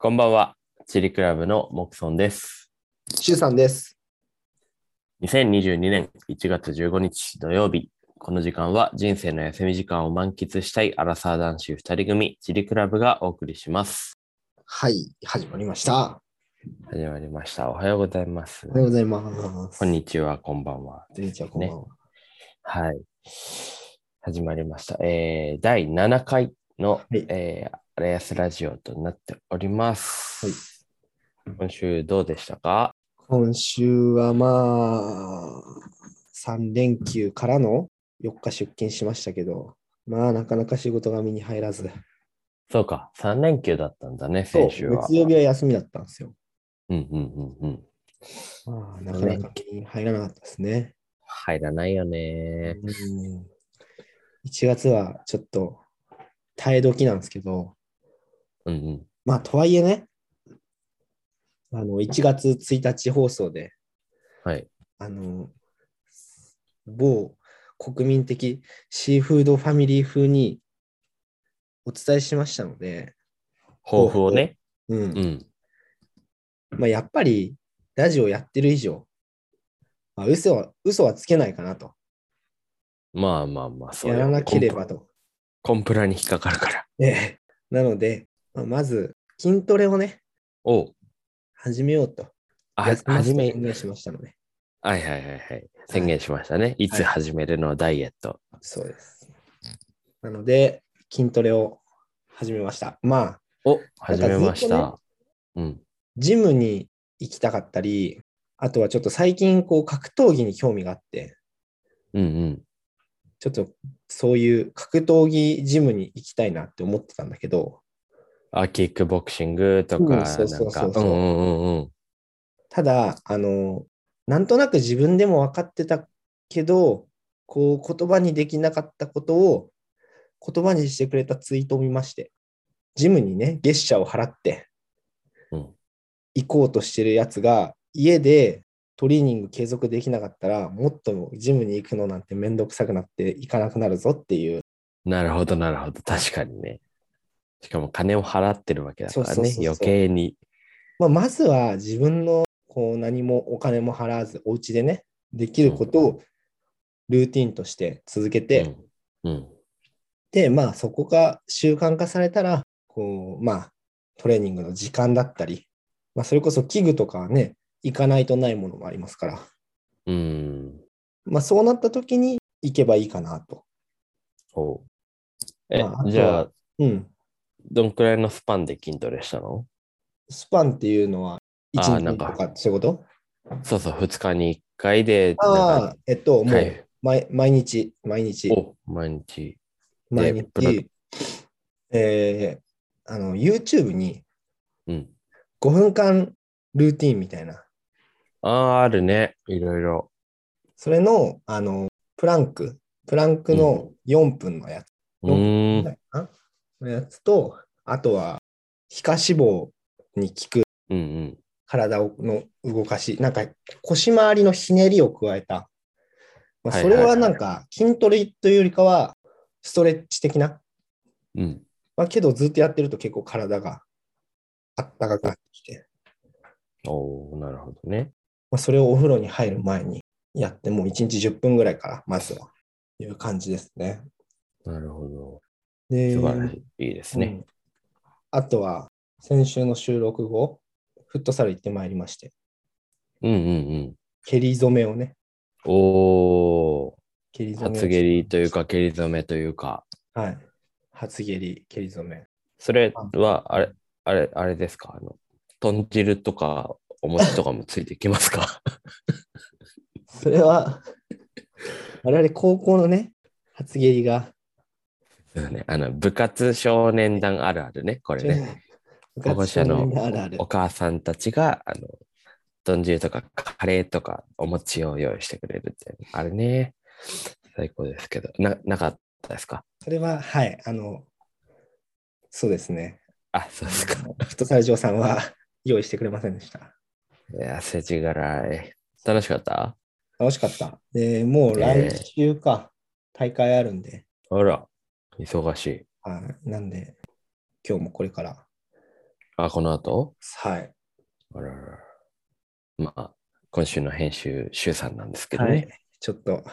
こんばんは。チリクラブのモクソンです。シュウさんです。2022年1月15日土曜日。この時間は人生の休み時間を満喫したいアラサー男子2人組、チリクラブがお送りします。はい、始まりました。始まりました。おはようございますお。はようございます。こんにちは、こんばんは。こんにちは、こんばんは。はい。始まりました。えー、第7回の、はいえー、アレアスラジオとなっております。今週どうでしたか？今週はまあ、3連休からの4日出勤しましたけど、まあ、なかなか仕事が身に入らず、そうか、3連休だったんだね、先週は。月曜日は休みだったんですよ。うんうんうんうん。まあ、なかなか身に入らなかったですね。入らないよね。うん1月はちょっと耐え時なんですけど、うんうん。まあ、とはいえね、あの、1月1日放送で、はい。あの、某国民的シーフードファミリー風にお伝えしましたので、抱負をね。うん。うん。まあ、やっぱり、ラジオやってる以上、まあ、嘘は、嘘はつけないかなと。まあまあまあ、そうよやらなければと。コンプ。コンプラに引っかかるから。ええなので、まあまず、筋トレをね、おう始めようと。始めと宣、言しましたので。はいはいはいはい。宣言しましたね。いつ始めるのダイエット。そうです。なので、筋トレを始めました。まあ、お、始めました。うん。ジムに行きたかったり、あとはちょっと最近、こう、格闘技に興味があって、うんうん。ちょっとそういう格闘技ジムに行きたいなって思ってたんだけど、あ、キックボクシングとか、うんそうそうそうそううんうんうんうん。ただ、あの、なんとなく自分でも分かってたけど、こう、言葉にできなかったことを言葉にしてくれたツイートを見まして、ジムにね、月謝を払ってうん行こうとしてるやつが、家でトレーニング継続できなかったら、もっとジムに行くのなんてめんどくさくなって行かなくなるぞっていう、なるほど、なるほど。確かにね。しかも金を払ってるわけだからね。余計に。まあ、まずは自分のこう何もお金も払わず、お家でね、できることをルーティンとして続けて、うん。うん。で、まあ、そこが習慣化されたら、こう、まあ、トレーニングの時間だったり、まあ、それこそ器具とかはね、行かないとないものもありますから、うん。まあ、そうなった時に行けばいいかなと。え、まあじゃあ、うん。どんくらいのスパンで筋トレしたの？スパンっていうのは、1日あーなんか。とか、そういうことそうそう、2日に1回で、ああ、えっと、もう、はい。毎毎日、毎日、お、毎日。毎日、えーあの、YouTube にうん。5分間ルーティンみたいな、ああ、あるね。いろいろ。それの、あの、プランク、プランクの4分のやつ、うーん。のやつと、あとは、皮下脂肪に効くうんうん。体をの動かし、なんか腰回りのひねりを加えた。まあ、それはなんか筋トレというよりかは、ストレッチ的な？うん。まあ、けどずっとやってると結構体があったかくなってきて、おーなるほどね。まあ、それをお風呂に入る前にやって、もう1日10分ぐらいから、まずは、いう感じですね。なるほど。で素晴らしい。ですね。うんあとは、先週の収録後、フットサル行ってまいりまして、うんうんうん。蹴り染めをね、おー蹴り染めを初蹴りというか、蹴り染めというか、はい。初蹴り、蹴り染め。それは、あれ、あれ、あれですか？あの、豚汁とか、お餅とかもついてきますか？それは、我々高校のね、初蹴りが、そうね。あの、部活少年団あるあるね。これね。保護者のあるあるお母さんたちが、あの、豚汁とかカレーとかお餅を用意してくれるって。あれね。最高ですけど。な、なかったですか？それは、はい、あの、そうですね。あ、そうですか。フットサル場さんは用意してくれませんでした。いや、世知辛い。楽しかった？楽しかった。で、もう来週か、大会あるんで、あら、忙しい。はい。なんで、今日もこれからあ、この後？はい。あらららまあ、今週の編集、週さんなんですけどね。はい。ちょっと、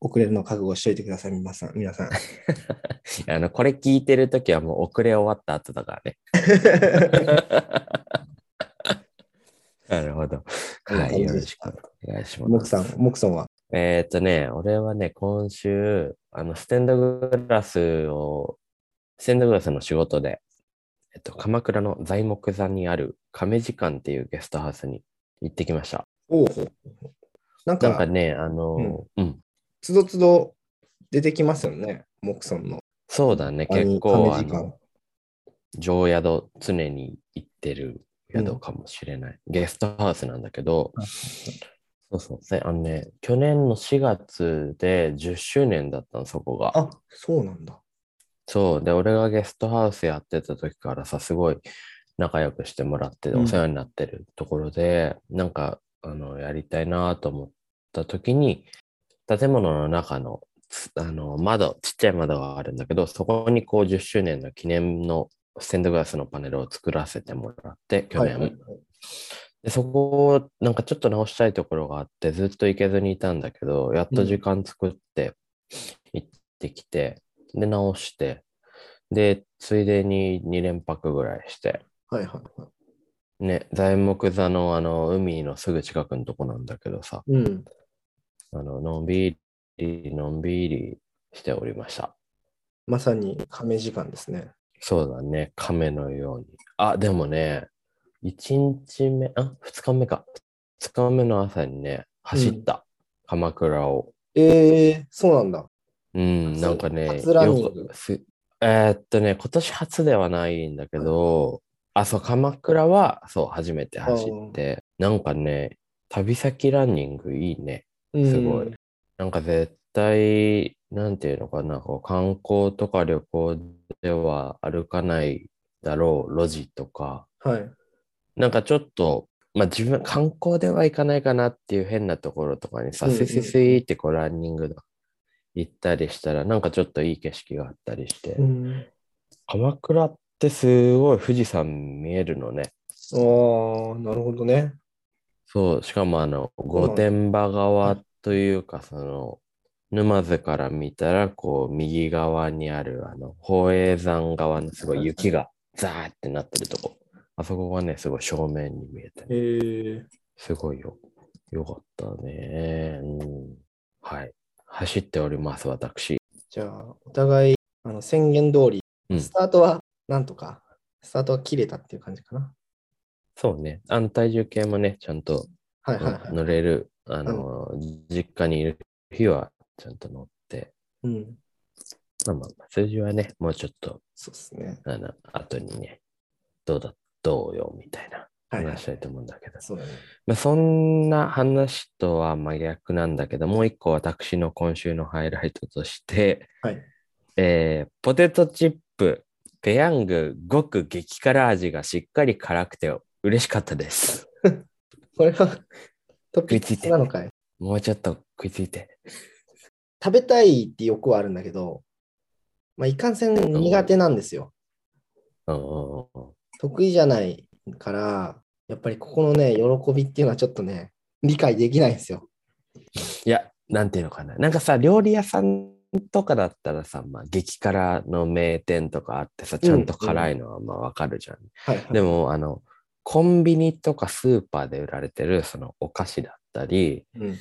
遅れるの覚悟しといてください、皆さん。皆さん。あの、これ聞いてるときはもう遅れ終わった後だからね。なるほど。はい、よろしくお願いします。モクさん、モクさんは？えーっとね、俺はね、今週、あの、ステンドグラスを、ステンドグラスの仕事で、えっと、鎌倉の材木座にある亀時間っていうゲストハウスに行ってきました。おお。なんか、なんかね、あの、うん、つどつど出てきますよね、モクさんの。そうだね、亀結構、あの、常宿常に行ってる宿かもしれない。ゲストハウスなんだけど、そうそう、せあのね、去年の4月で10周年だったの、そこが。あ、そうなんだ。そう。で、俺がゲストハウスやってた時からさ、すごい仲良くしてもらって、うんお世話になってるところで、なんか、あの、やりたいなと思った時に、建物の中の、つあの、窓、ちっちゃい窓があるんだけど、そこにこう10周年の記念のステンドグラスのパネルを作らせてもらって、去年。はいはいはいで、そこをなんかちょっと直したいところがあって、ずっと行けずにいたんだけど、やっと時間作って行ってきて、で、直して、で、ついでに2連泊ぐらいして、はいはいはい。ね、材木座のあの海のすぐ近くのとこなんだけどさ、うん。あの、のんびり、のんびりしておりました。まさに亀時間ですね。そうだね、亀のように。あ、でもね、1日目、あ、2日目か。2日目の朝にね、走った。鎌倉を。ええそうなんだ。うん、初なんかね、初ランニングよくすえーっとね、今年初ではないんだけど、あ、そう、鎌倉は、そう、初めて走って、なんかね、旅先ランニングいいね。うんすごい。なんか絶対、なんていうのかな、こう観光とか旅行では歩かないだろう路地とか、はい。なんかちょっと、まあ自分、観光では行かないかなっていう変なところとかにさ、うんうんスイスイスイってこうランニングが行ったりしたら、なんかちょっといい景色があったりして、うん。鎌倉ってすごい富士山見えるのね。ああ、なるほどね。そう、しかもあの、御だ殿場側というか、その、沼津から見たら、こう、右側にある、あの、宝永山側のすごい雪がザーってなってるとこ。あそこがね、すごい正面に見えてね、ええすごいよ、よかったね。うん。はい。走っております、私。じゃあ、お互い、あの宣言通り、うんスタートはなんとか、スタートは切れたっていう感じかな。そうね。あの、体重計もね、ちゃんとはいはいはい。乗れる、あの、実家にいる日はちゃんと乗って、うん。まあまあ、数字はね、もうちょっとそうですね。あの、後にね、どうだ、どうよ、みたいなはい、はい話したいと思うんだけど。そうだね。まあ、そんな話とは真逆なんだけど、もう一個私の今週のハイライトとして、はい。えーポテトチップ、ペヤング、ごく激辛味がしっかり辛くて嬉しかったです。これはトピックなのかい？もうちょっと食いついて。食べたいって欲はあるんだけど、まあ、いかんせん苦手なんですよ。得意じゃないから、やっぱりここのね、喜びっていうのはちょっとね、理解できないんですよ。いや、なんていうのかな。なんかさ、料理屋さんとかだったらさ、まあ、激辛の名店とかあってさ、ちゃんと辛いのはまあわかるじゃん。はい、はい。でも、あの、コンビニとかスーパーで売られてるそのお菓子だったり、うん、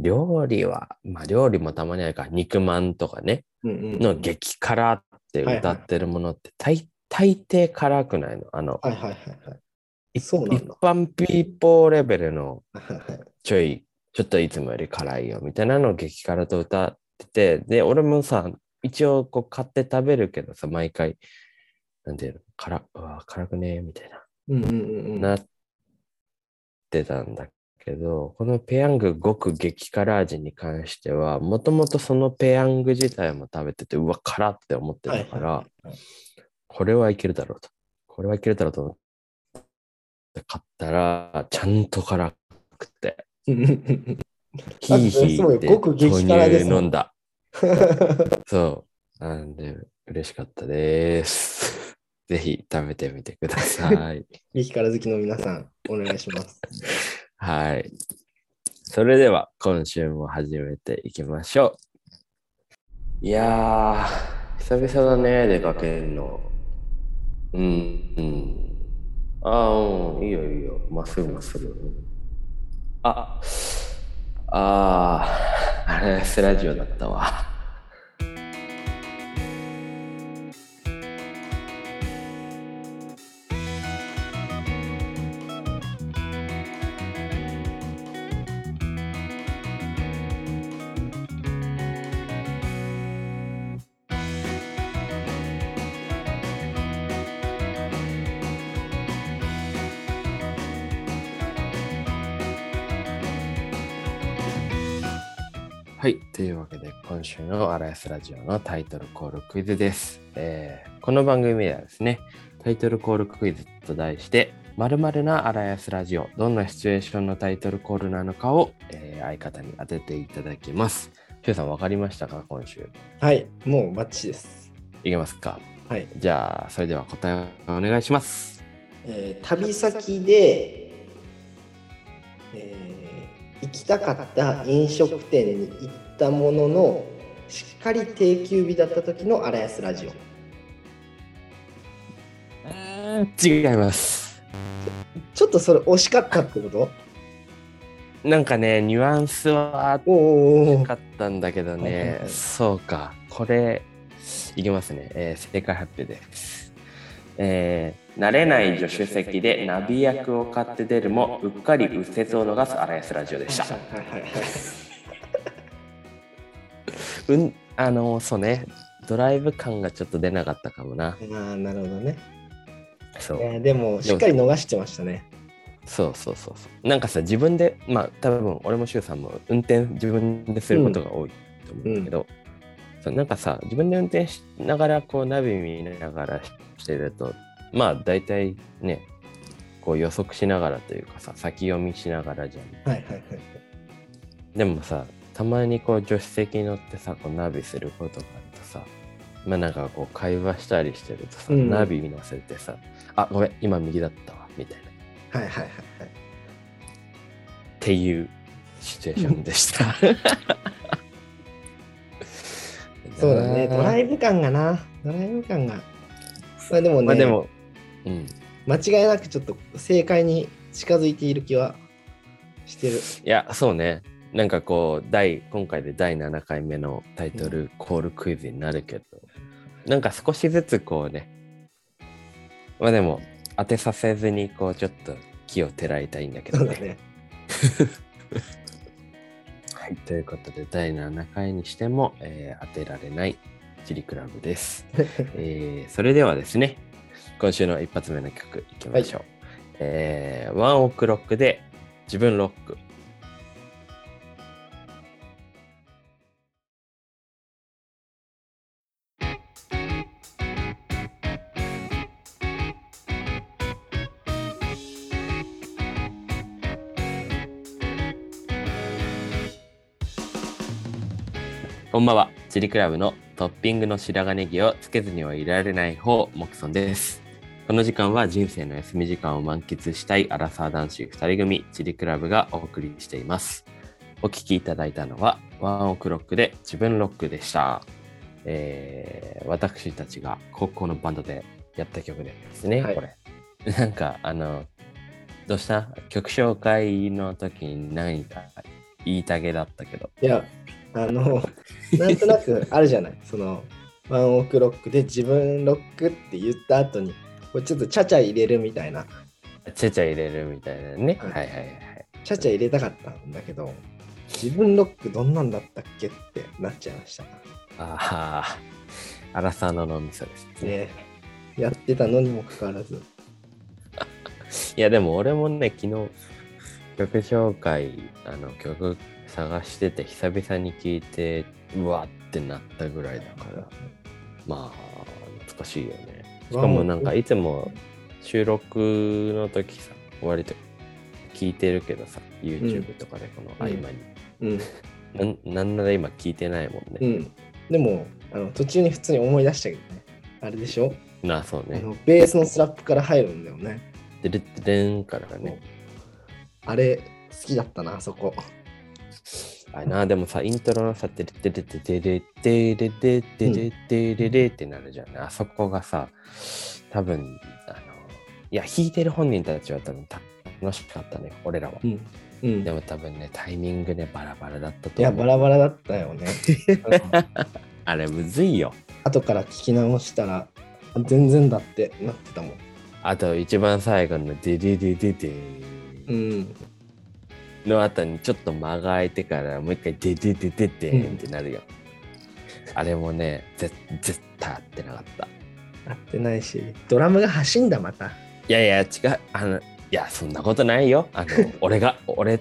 料理は、まあ料理もたまにあるから、肉まんとかね、うんうんうんの激辛って歌ってるものって大大抵辛くないの。あの、はいはいはいはい。いそうなんだ一般ピーポーレベルのちょい、ちょっといつもより辛いよみたいなのを激辛と歌ってて、で、俺もさ、一応こう買って食べるけどさ、毎回、なんていうの、辛、うわ、辛くねみたいな。うんうんうんうん。なってたんだけど、このペヤング極激辛味に関しては、もともとそのペヤング自体も食べてて、うわ、辛って思ってたから、はいはいはいこれはいけるだろうと。これはいけるだろうと思って買ったら、ちゃんと辛くて、うんうんうんヒーヒーって極激辛で豆乳飲んだ。そう。なんで、嬉しかったです。ぜひ食べてみてください。激辛好きの皆さん、お願いします。はい。それでは今週も始めていきましょう。いやー、久々だね、出かけるの。うん、うん。ああ、うん、いいよいいよ。まっすぐまっすぐ。あ、ああ、あれ、スラジオだったわ。週のアラヤスラジオのタイトルコールクイズです。えーこの番組ではですね、タイトルコールクイズと題して、〇〇なアラヤスラジオ、どんなシチュエーションのタイトルコールなのかを、えー相方に当てていただきます。シュウさん、わかりましたか今週？はい、もうバッチリです。いけますか？はい。じゃあ、それでは答えをお願いします。えー旅先で、えー行きたかった飲食店に行ったもののしっかり定休日だった時の荒安ラジオ。違います。ちょっとそれ惜しかったってこと？なんかね、ニュアンスはあっおーおー。おーかったんだけどね。は、いそうか、これ、いきますね、えー正解発表で。す。えー慣れない助手席でナビ役を買って出るもうっかり右折を逃す荒安ラジオでした。はいはいはいはいうん、あのそうね、ドライブ感がちょっと出なかったかもな。ああなるほどね、そう。えーでもしっかり逃してましたね。そうそうそうそう。なんかさ、自分で、まあ多分俺も柊さんも運転自分ですることが多いと思うんだけど、そうなんかさ、自分で運転しながらこうナビ見ながらしてると、まあ大体ね、こう予測しながらというかさ、先読みしながらじゃん。はいはいはい。でもさ、たまにこう助手席に乗ってさ、こうナビすることがあるとさ、まあなんかこう会話したりしてるとさ、うんナビ見乗せてさ、あ、ごめん、今右だったわ、みたいな。はいはいはいはいっていうシチュエーションでした。そうだねドライイブ感がなドライブ感がまあでもね、まあでも、うん。間違いなくちょっと正解に近づいている気はしてる。いや、そうね。なんかこう、第、今回で第7回目のタイトルコールクイズになるけど、なんか少しずつこうね、まあでも、当てさせずに、こう、ちょっと気をてらいたいんだけどね。ね。はい、ということで、第7回にしても、えー当てられないチリクラブです。えーそれではですね、今週の一発目の曲いきましょう。えーワンオクロックで自分ロック。こんばんは。チリクラブのトッピングの白髪ネギをつけずにはいられない方、モキソンです。この時間は人生の休み時間を満喫したいアラサー男子2人組、チリクラブがお送りしています。お聴きいただいたのは、ワンオクロックで自分ロックでした。えー私たちが高校のバンドでやった曲ですね、はいこれ。なんか、あの、どうした？曲紹介の時に何か言いたげだったけど。いや、あの、なんとなくあるじゃない？その、ワンオクロックで自分ロックって言った後に、こうちょっとちゃちゃ入れるみたいな、ちゃちゃ入れるみたいなね。はいはいはいはい。ちゃちゃ入れたかったんだけど、自分ロックどんなんだったっけってなっちゃいました。ああ、アラサーの脳みそですね。ね、やってたのにもかかわらず。いや、でも俺もね、昨日、曲紹介、あの、曲探してて、久々に聴いて、うわってなったぐらいだから、まあ、懐かしいよね。しかもなんか、いつも収録の時さ、割と聞いてるけどさ、YouTube とかでこの合間に。うん。なんなんなら今聞いてないもんね。うん。でも、あの途中に普通に思い出したけどね。あれでしょ？なあ、そうね。あのベースのスラップから入るんだよね。でるってれんからがね。あれ、好きだったな、あそこ。あれな、でもさ、イントロのさ、てれてれててれてれててれてれれってなるじゃんね。あそこがさ、多分、あの、いや、弾いてる本人たちは多分楽しかったね、俺らは。うん。うん、でも多分ね、タイミングね、バラバラだったといや、思う。バラバラだったよね。あれ、むずいよ。後から聞き直したら、全然だってなってたもん。あと、一番最後のデデデデデうん。の後にちょっと間が空いてから、もう一回デデデデデンってなるよ。あれもね、ぜ絶対合ってなかった。合ってないし、ドラムが走んだ、また。いやいや、違う。あの、いや、そんなことないよ。あの、俺が、俺、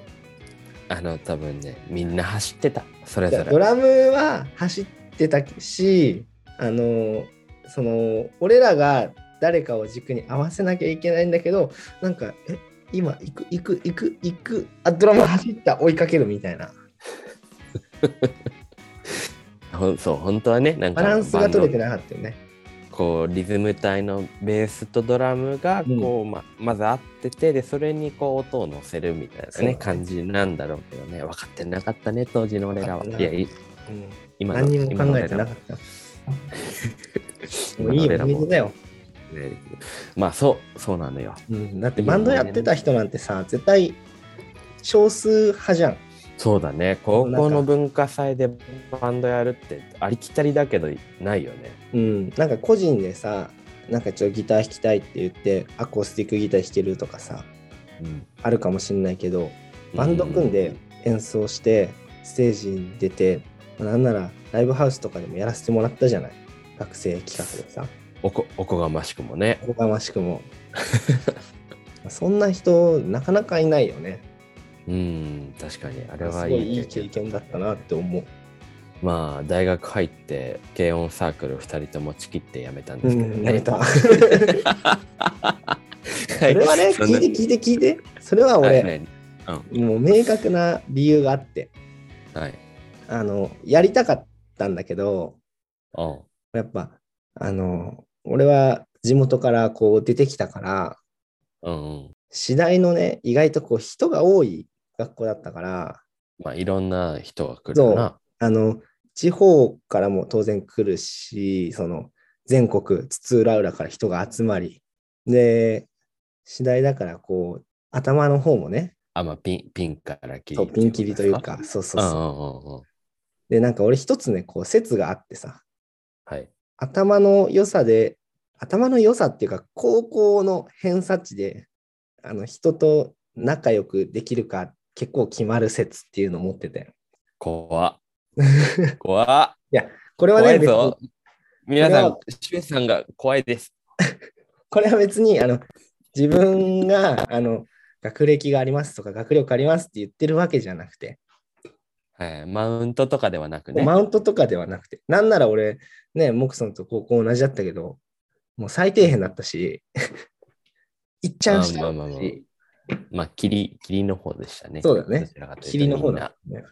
あの、多分ね、みんな走ってた。それぞれ。ドラムは走ってたし、あの、その、俺らが誰かを軸に合わせなきゃいけないんだけど、なんか、え、今、行く、行く、行く、行く、あ、ドラム走った、追いかけるみたいな。ほんそう、本当はね、なんか、バランスが取れてなかったよね。ドこう、リズム体のベースとドラムが、こう、ま、まず合ってて、で、それにこう、音を乗せるみたいなね、ね感じなんだろうけどね、分かってなかったね、当時の俺らは。いいや、いうん、今の何にも考えてなかった。もういい思い出だよ。ねまあ、そう、そうなのよ。うん、だってバンドやってた人なんてさ、絶対少数派じゃん。そうだね、高校の文化祭でバンドやるってありきたりだけどないよね。うん、なんか個人でさ、なんかちょっとギター弾きたいって言って、アコースティックギター弾けるとかさ、うん、あるかもしんないけど、バンド組んで演奏して、ステージに出て、まあなんならライブハウスとかでもやらせてもらったじゃない。学生企画でさ、おこおこがましくもね。おこがましくも。そんな人、なかなかいないよね。うん、確かに、あれすはごいいい経いい経験。験だったなって思う。まあ、大学入って、軽音サークル2人ともちきって辞めたんですけどうん、ね。やめた。そ それはね、聞いて聞いて聞いて。それは俺、はいもう明確な理由があって、はい。あの、やりたかったんだけど、やっぱ、あの、俺は地元からこう出てきたから、うんうん。次第のね、意外とこう人が多い学校だったから、まあ、いろんな人が来るかな。あの、地方からも当然来るし、その、全国津々浦々から人が集まり、で、次第だからこう、頭の方もね、あ、まあ、ピン、ピンから切り。ピン切りというか、そうそうそう。で、なんか俺一つね、こう説があってさ、はい。頭の良さで、頭の良さっていうか、高校の偏差値で、あの人と仲良くできるか結構決まる説っていうのを持ってて。怖っ。怖っ。これはね、別怖いぞに。皆さんこ、シュウさんが怖いです。これは別にあの自分があの学歴がありますとか学力ありますって言ってるわけじゃなくて、はい。マウントとかではなくね。マウントとかではなくて、なんなら俺、ね、モクソンと高校同じだったけど、もう最底辺だったし、いっちゃんしたまあまあまあまあ。し、まあ、霧、霧の方でしたね。そうだね。霧の方だ、ね。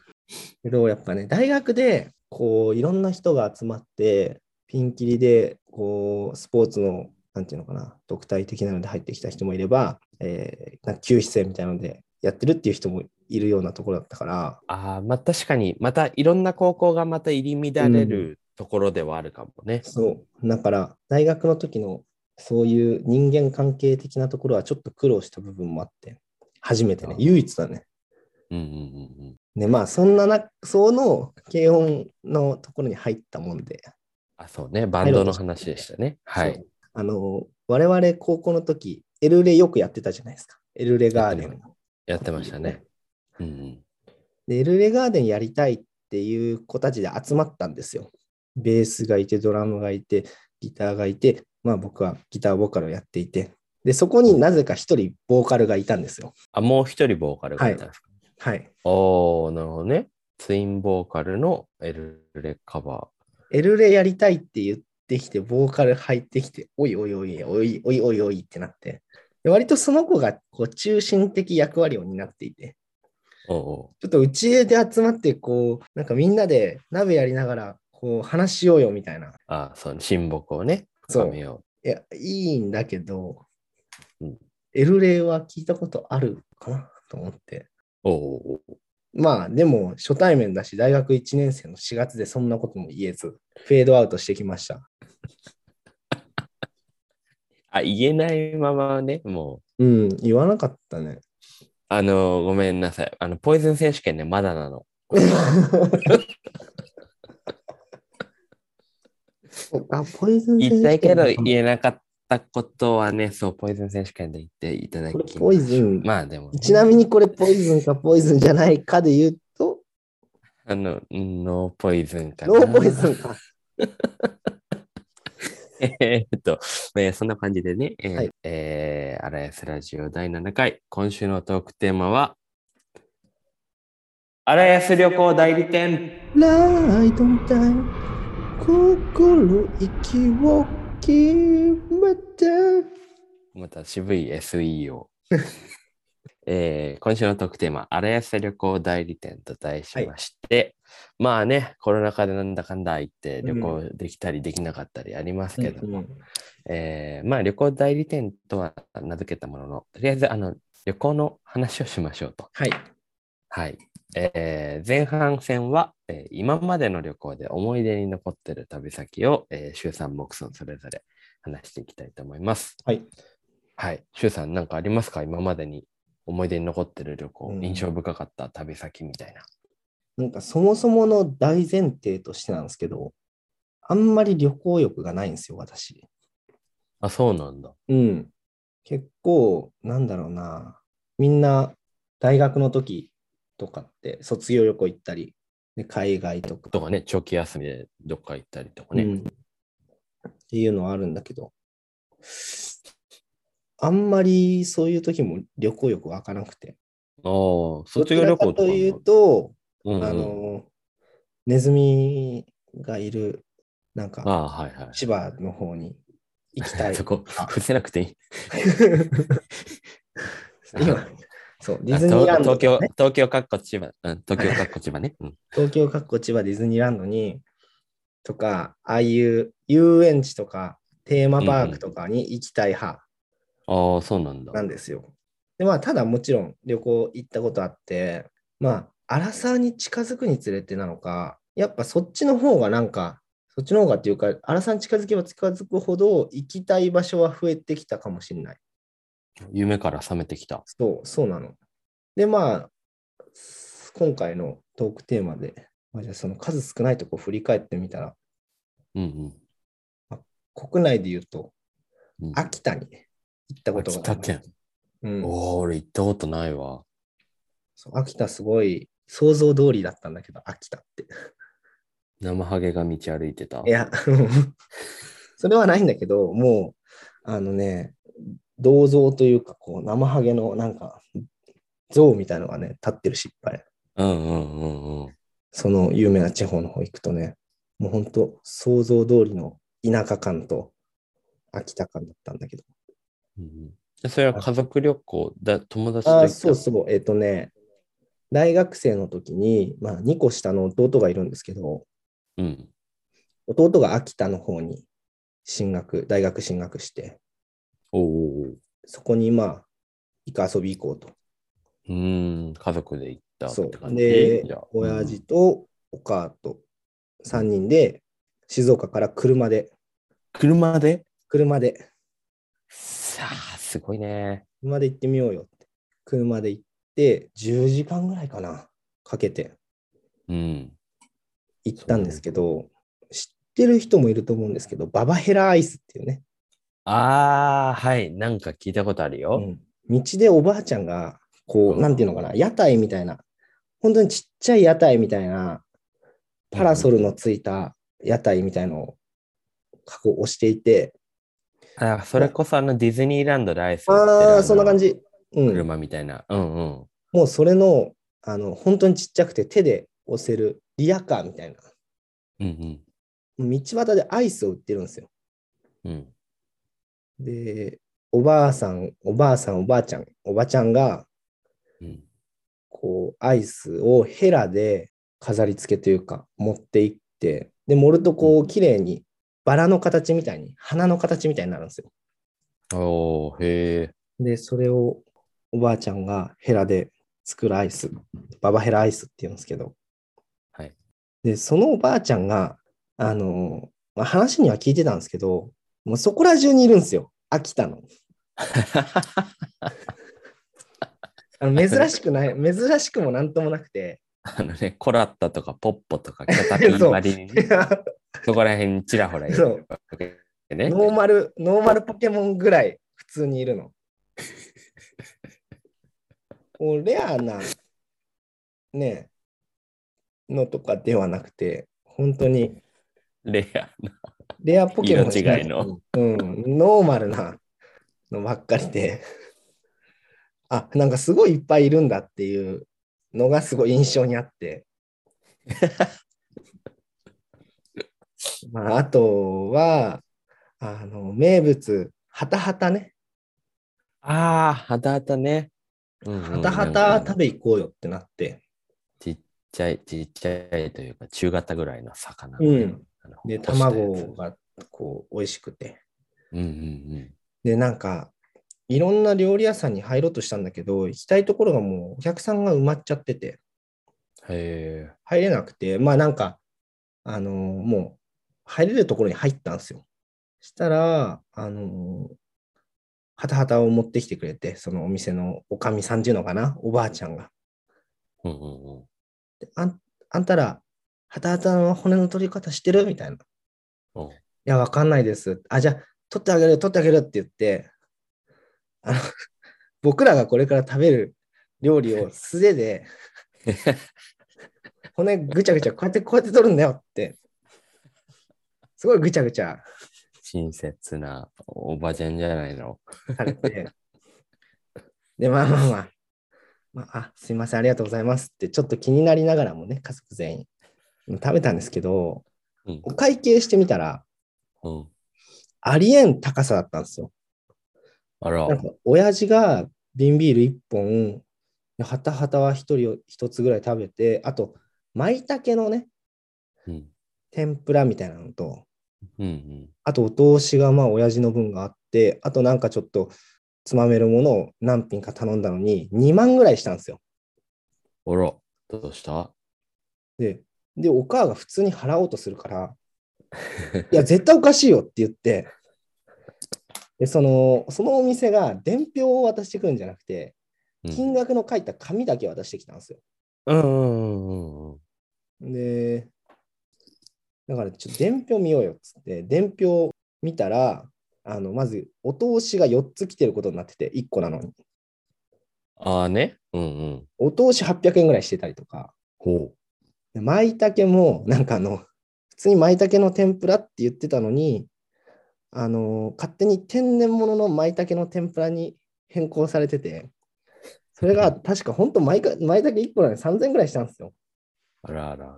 けど、やっぱね、大学で、こう、いろんな人が集まって、ピンキリで、こう、スポーツの、なんていうのかな、独体的なので入ってきた人もいれば、えー、なんか休止生みたいなのでやってるっていう人もいるようなところだったから、ああ、まあ確かに、またいろんな高校がまた入り乱れるところではあるかもね。そう。だから、大学の時の、そういう人間関係的なところはちょっと苦労した部分もあって、初めてねあ、唯一だね。うんうんうんうん。ね、まあ、そんなな、その軽音のところに入ったもんで、あ、そうね。バンドの話でしたね。はい。あの、我々高校の時、エルレよくやってたじゃないですか。エルレガーデン。やってましたね。うんうん。で、エルレガーデンやりたいっていう子たちで集まったんですよ。ベースがいて、ドラムがいて、ギターがいて、まあ僕はギターボーカルをやっていて、で、そこになぜか一人ボーカルがいたんですよ。あ、もう一人ボーカルがいたんですか、はい。おー、なるほどね。ツインボーカルのエルレカバエルレやりたいって言ってきて、ボーカル入ってきて、おいおいおいおいおいおいおいってなって、で割とその子がこう中心的役割を担っていて、ー。おうおちょっとうちで集まって、こう、なんかみんなで鍋やりながら、こう話しようよみたいな。うあ、そうね。親睦をね、そめよいや、いいんだけど、うんエルレは聞いたことあるかな？と思って。おおまあ、でも初対面だし、大学1年生の4月でそんなことも言えず、フェードアウトしてきました。あ、言えないままね、もう。うん、言わなかったね。あの、ごめんなさい。あの、ポイズン選手権ね、まだなの。あ、ポイズン言いたいけど言えなかったことはね、そう、ポイズン選手権で言っていただきましょうこれポイズン。まあでもね、ちなみにこれポイズンかポイズンじゃないかで言うと、あの、ノーポイズンかな。ノーポイズンか。えーっと、えーそんな感じでね、えーはい。えー、アラヤスラジオ第7回、今週のトークテーマは、アラヤス旅行代理店。ライドンタイム、心息を決めて。また渋い SE を。えー今週のトークテーマ、アラヤス旅行代理店と題しまして、まあね、コロナ禍でなんだかんだ言って旅行できたりできなかったりありますけども、うんえーまあ旅行代理店とは名付けたものの、とりあえずあの旅行の話をしましょうと。はい。はい。えー前半戦は、えー今までの旅行で思い出に残っている旅先を、えー、週3目村それぞれ話していきたいと思います。はい。はい。週さん、なんかありますか？今までに思い出に残ってる旅行、うん印象深かった旅先みたいな。なんかそもそもの大前提としてなんですけど、あんまり旅行欲がないんですよ、私。あ、そうなんだ。うん。結構、なんだろうな。みんな大学の時とかって卒業旅行行ったり、で海外とかとかね、長期休みでどっか行ったりとかね。うんっていうのはあるんだけど、あんまりそういう時も旅行欲湧かなくて。ああ、卒業旅行というと、うんうんあの、ネズミがいる、なんか、ああ、はいはい。千葉の方に行きたい。そこ、伏せなくていい。今、そう、ディあズニーランド、東京ね、、東京かっこ千葉。うん、東京かっこ千葉ね。うん。東京かっこ千葉ディズニーランドに、とか、ああいう遊園地とか、テーマパークとかに行きたい派ああ、そうなんだ。なんですよ。で、まあ、ただもちろん旅行行ったことあって、まあ、アラサーに近づくにつれてなのか、やっぱそっちの方がなんか、そっちの方がっていうか、アラサーに近づけば近づくほど行きたい場所は増えてきたかもしれない。夢から覚めてきた。そう、そうなの。で、まあ、今回のトークテーマで、まあ、じゃあその数少ないとこ振り返ってみたら、うん国内で言うと、うん。うん、秋田に行ったことがあります秋田県。うん、おお、俺行ったことないわ。そう秋田すごい想像通りだったんだけど、秋田って。生ハゲが道歩いてた。いや、それはないんだけど、もう、あのね、銅像というか、こう、生ハゲのなんか、像みたいのがね、立ってるし、いっぱい。うんうんうんうん。その有名な地方の方行くとね、もう本当、想像通りの田舎感と秋田感だったんだけど。うんそれは家族旅行だ、友達とそうそう、えっ、とね、大学生の時に、まあ、2個下の弟がいるんですけど、うん。弟が秋田の方に進学、大学進学して。そこにまあ、行く遊び行こうと。うーん、家族で行ったってそう。感じで親父とお母と3人で、静岡から車で、車で？車で、さあ、すごいね。車で行ってみようよって。車で行って、10時間ぐらいかな、かけて。うん。行ったんですけど、知ってる人もいると思うんですけど、ババヘラアイスっていうね、ああ、はい。なんか聞いたことあるよ。うん道でおばあちゃんが、こう、うんなんていうのかな、屋台みたいな、本当にちっちゃい屋台みたいな、パラソルのついた屋台みたいのを加工をしていて、あそれこそあのディズニーランドでアイスああ、そんな感じ。うん。車みたいな。うんうん。もうそれの、あの、本当にちっちゃくて手で押せるリアカーみたいな。うんうん。道端でアイスを売ってるんですよ。うん。で、おばあさん、おばあさん、おばあちゃん、おばちゃんが、うん。こう、アイスをヘラで飾り付けというか、持っていって、で、盛るとこう、綺麗にバラの形みたいに、花の形みたいになるんですよ。おー、へえ。で、それをおばあちゃんがヘラで作るアイス、ババヘラアイスって言うんですけど、はい。で、そのおばあちゃんが、あの、まあ、話には聞いてたんですけど、もうそこら中にいるんですよ。秋田の。あの珍しくない、珍しくもなんともなくて、あのね、コラッタとかポッポとかキャタピー割りにね、そこら辺にちらほらいるね。ノーマル、ノーマルポケモンぐらい普通にいるの。こうレアな、ね、のとかではなくて、本当にレアな。レアポケモン色違いの。うん、ノーマルなのばっかりで、あ、なんかすごいいっぱいいるんだっていうのがすごい印象にあって。まあ、あとは、あの、名物、ハタハタね。ああ、はたはたね。ハタハタ食べ行こうよってなって。ちっちゃい、ちっちゃいというか、中型ぐらいの魚。うん。で、卵がこう美味しくて。うんうんで、なんか、いろんな料理屋さんに入ろうとしたんだけど、行きたいところがもうお客さんが埋まっちゃってて。入れなくて、まあなんか、あのーもう入れるところに入ったんですよ。したら、あのー、ハタハタを持ってきてくれて、そのお店のおかみさんっていうのかな、おばあちゃんが。うんうんうん。であんあんたら、ハタハタの骨の取り方してるみたいな。いや、わかんないです。あ、じゃあ、取ってあげる、取ってあげるって言って、あの、僕らがこれから食べる料理を素手で、骨ぐちゃぐちゃ、こうやってこうやって取るんだよって、すごいぐちゃぐちゃ親切なおばちゃんじゃないの。されて、で、まあまあまあ、まあ、あ、すいません、ありがとうございますって、ちょっと気になりながらもね、家族全員食べたんですけど、うんお会計してみたら、うん。ありえん高さだったんですよ。あらなん。か、親父が瓶ビール1本、はたはたは1人1つぐらい食べて、あと、舞茸のね、うん。天ぷらみたいなのと、うんうん。あと、お通しがまあ、親父の分があって、あとなんかちょっと、つまめるものを何品か頼んだのに、2万ぐらいしたんですよ。あら。どうした？で、で、お母が普通に払おうとするから、いや、絶対おかしいよって言って、で、その、そのお店が伝票を渡してくるんじゃなくて、うん金額の書いた紙だけ渡してきたんですよ。うんうんうんうん。で、だからちょっと伝票見ようよっつって、伝票見たら、あの、まず、お通しが4つ来てることになってて、1個なのに。ああね。うんうん。お通し800円ぐらいしてたりとか、ほで舞茸も、なんかあの、普通に舞茸の天ぷらって言ってたのに、あの、勝手に天然物の舞茸の天ぷらに変更されてて、それが確か本当舞茸1個なのに3000円ぐらいしたんですよ。う。あらあらあら。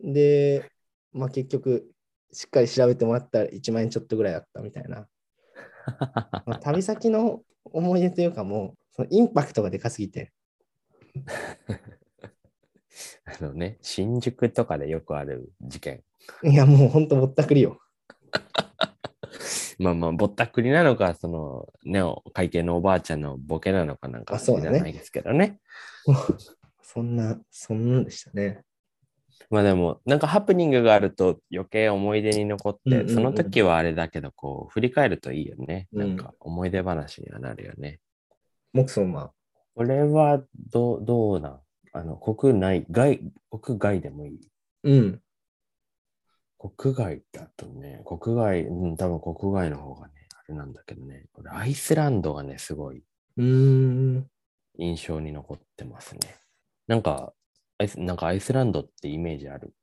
で、まあ結局、しっかり調べてもらったら1万円ちょっとぐらいだったみたいな。まあ旅先の思い出というかもう、そのインパクトがでかすぎて、あのね、新宿とかでよくある事件。いやもう本当ぼったくりよ。まあまあ、ぼったくりなのか、その、ね、お会計のおばあちゃんのボケなのかなんか知らないですけどね。そんな、そんなんでしたね。まあでも、なんかハプニングがあると余計思い出に残って、その時はあれだけど、こう、振り返るといいよね。うんなんか思い出話にはなるよね。モクソンは、これはどう、どうなん？あの、国内、外、国外でもいい。うん。国外だとね、国外、うん、多分国外の方がね、あれなんだけどね、これアイスランドがね、すごいうーん。印象に残ってますね。なんか、アイスなんかアイスランドってイメージある？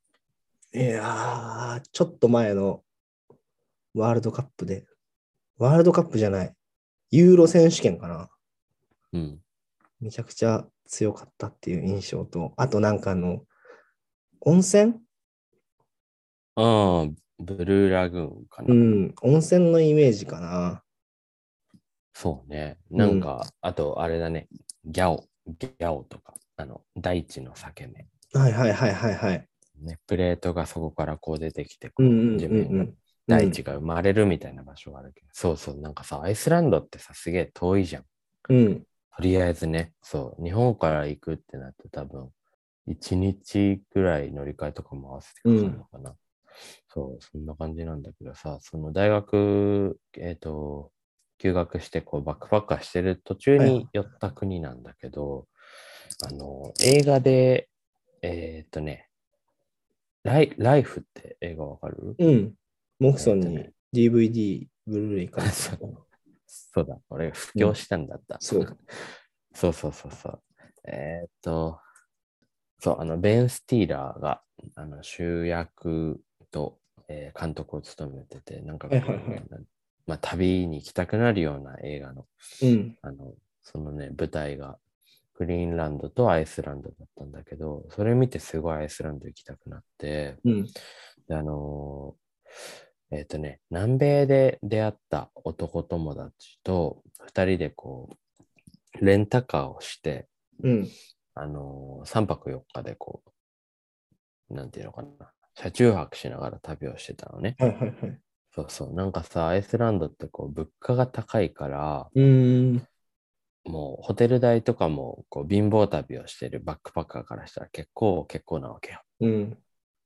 いやー、ちょっと前のワールドカップで、ワールドカップじゃない、ユーロ選手権かな。うん。めちゃくちゃ強かったっていう印象と、あとなんかあの、温泉？ああ、ブルーラグーンかな。うん、温泉のイメージかな。そうね。なんか、あと、あれだね、ギャオ、ギャオとか、あの、大地の裂け目。はいはいはいはいはい。ね、プレートがそこからこう出てきて、こううんうんうん地面がうん。大地が生まれるみたいな場所があるけど、そうそう、なんかさ、アイスランドってさ、すげえ遠いじゃん。うん。とりあえずね、そう、日本から行くってなって多分、1日ぐらい乗り換えとかも合わせてかかるのかな。そう、そんな感じなんだけどさ、その大学、えっ、と、休学してこうバックパッカーしてる途中はいに寄った国なんだけど、あの、映画で、えっ、とね、ライライフって映画わかる？うん。モクソンに DVD、ブルーレイから。そうだ、俺、布教したんだった。そう。そうそうそうそう。えーっと、そう、あの、ベン・スティーラーが、あの、主役と、えー監督を務めてて、なんかこう、はいはいはいまあ、旅に行きたくなるような映画の、うん。あの、そのね、舞台が、グリーンランドとアイスランドだったんだけど、それ見てすごいアイスランド行きたくなって、うん。であのーえっ、とね、南米で出会った男友達と二人でこう、レンタカーをして、うん。あのー、3泊4日でこう、なんていうのかな、車中泊しながら旅をしてたのね。はいはいはい。そうそう、なんかさ、アイスランドってこう、物価が高いから、うーん。もうホテル代とかもこう貧乏旅をしてるバックパッカーからしたら結構結構なわけよ。うん。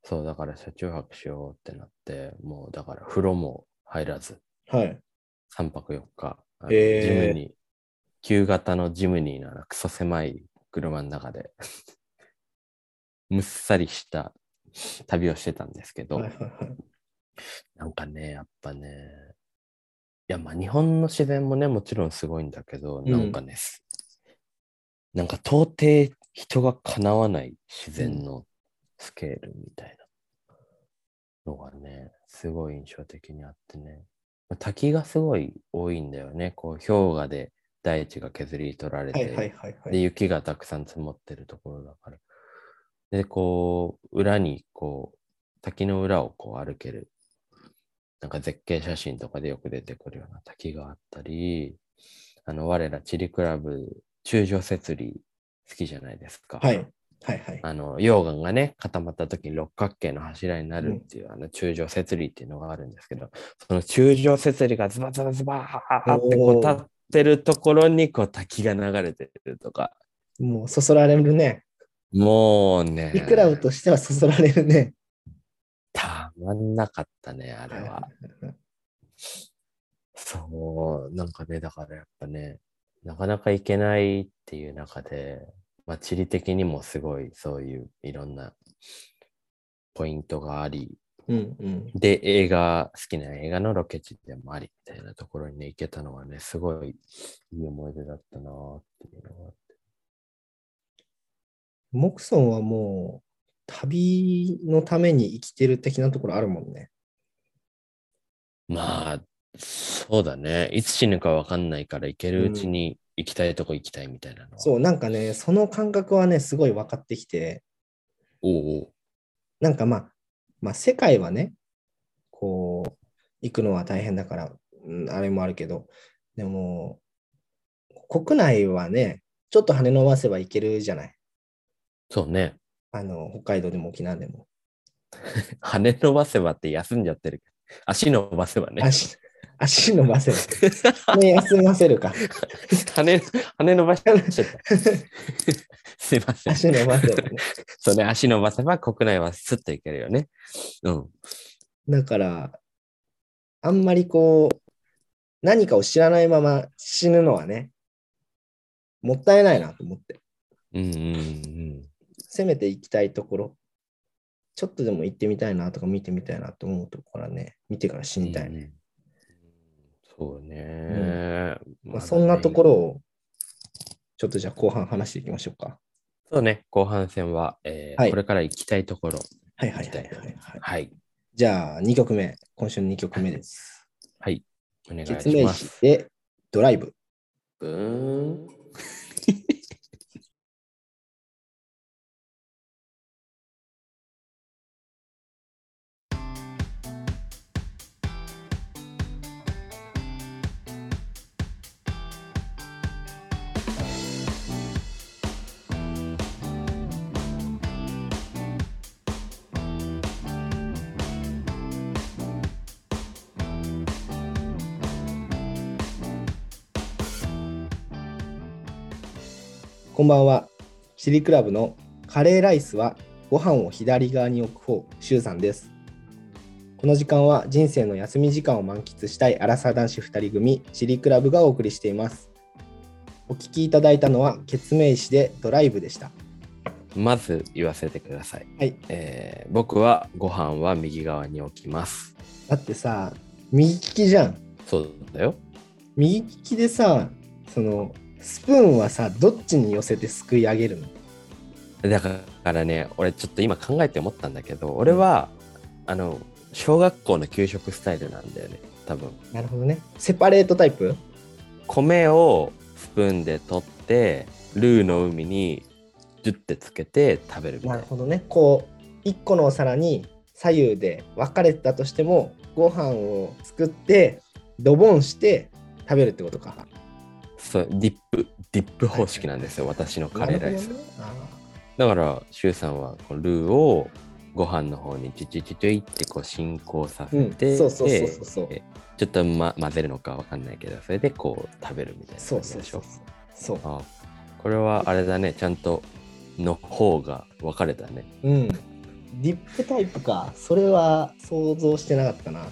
そう、だから車中泊しようってなって、もうだから風呂も入らず、はい。3泊4日、あのへー。ジムに、旧型のジムニーのあのクソ狭い車の中で、むっさりした旅をしてたんですけど、はいはいはい。なんかね、やっぱね、いや、まあ日本の自然もね、もちろんすごいんだけど、ん。なんかね、すなんか到底人が叶わない自然のスケールみたいなのがね、すごい印象的にあってね。まあ滝がすごい多いんだよね。こう、氷河で大地が削り取られて、はいはいはいはで、い。雪がたくさん積もってるところだから。で、こう、裏に、こう、滝の裏をこう歩ける、なんか絶景写真とかでよく出てくるような滝があったり、あの、我らチリクラブ、中上節理好きじゃないですか。はい。はいはい。あの、溶岩がね、固まった時に六角形の柱になるっていう、あの、中上節理っていうのがあるんですけど、その中上節理がズバズバズバーってこう立ってるところに、こう滝が流れてるとか、もうそそられるね。もうね、イクラブとしてはそそられるね。たまんなかったね、あれは。そう、なんかね、だからやっぱね、なかなか行けないっていう中で、まあ、地理的にもすごいそういういろんなポイントがあり、うんうん。で、映画、好きな映画のロケ地でもありみたいなところにね、行けたのはね、すごいいい思い出だったなーっていうのがあって。モクソンはもう旅のために生きてる的なところあるもんね。まあ、そうだね。いつ死ぬかわかんないから、行けるうちに行きたいとこ行きたいみたいなのは？そう、なんかね、その感覚はね、すごい分かってきて、おうおうなんかまあ、まあ、世界はね、こう、行くのは大変だから、うん、あれもあるけど、でも、国内はね、ちょっと羽伸ばせば行けるじゃない。そうね。あの、北海道でも沖縄でも。羽伸ばせばって休んじゃってる。足伸ばせばね。足、足伸ばせば。ね、休ませるか。羽、羽伸ばしちゃった。すいません。足伸ばせばね。そうね、足伸ばせば国内はスッといけるよね。うん。だから、あんまりこう、何かを知らないまま死ぬのはね、もったいないなと思って。うんうんうん。せめて行きたいところ、ちょっとでも行ってみたいなとか見てみたいなと思うところはね、見てから死にたいね。うんそうね。まあ、そんなところ。ろを、ちょっとじゃあ後半話していきましょうか。そうね、後半戦は、えーはいこれから行きたいところ。はいはいはいはい、はい。はい。じゃあ2曲目、今週の2曲目です。はい。お願いします。詞でドライブ。うーん。こんばんは。シリクラブのカレーライスはご飯を左側に置く方、シュウさんです。この時間は人生の休み時間を満喫したいアラサー男子2人組、シリクラブがお送りしています。お聞きいただいたのは、ケツメイシでドライブでした。まず言わせてください。はい。えー僕はご飯は右側に置きます。だってさ、右利きじゃん。そうだよ。右利きでさ、その、スプーンはさ、どっちに寄せてすくい上げるの？だからね、俺ちょっと今考えて思ったんだけど、俺は、あの、小学校の給食スタイルなんだよね、多分。なるほどね。セパレートタイプ？米をスプーンで取って、ルーの海にジュッてつけて食べるみたな。ないるほどね。こう、1個のお皿に左右で分かれてたとしても、ご飯を作って、ドボンして食べるってことか。そう、ディップ、ディップ方式なんですよ、私のカレーライスだから、シュウさんはこのルーをご飯の方にチュチュチュチュイってこう進行させて、うんそうそうそうそうそうでちょっと、ま、混ぜるのかわかんないけど、それでこう食べるみたいなーそう感じでしょ？そうそう。そう。あこれはあれだね、ちゃんとの方が分かれたね。うん。ディップタイプか。それは想像してなかったな。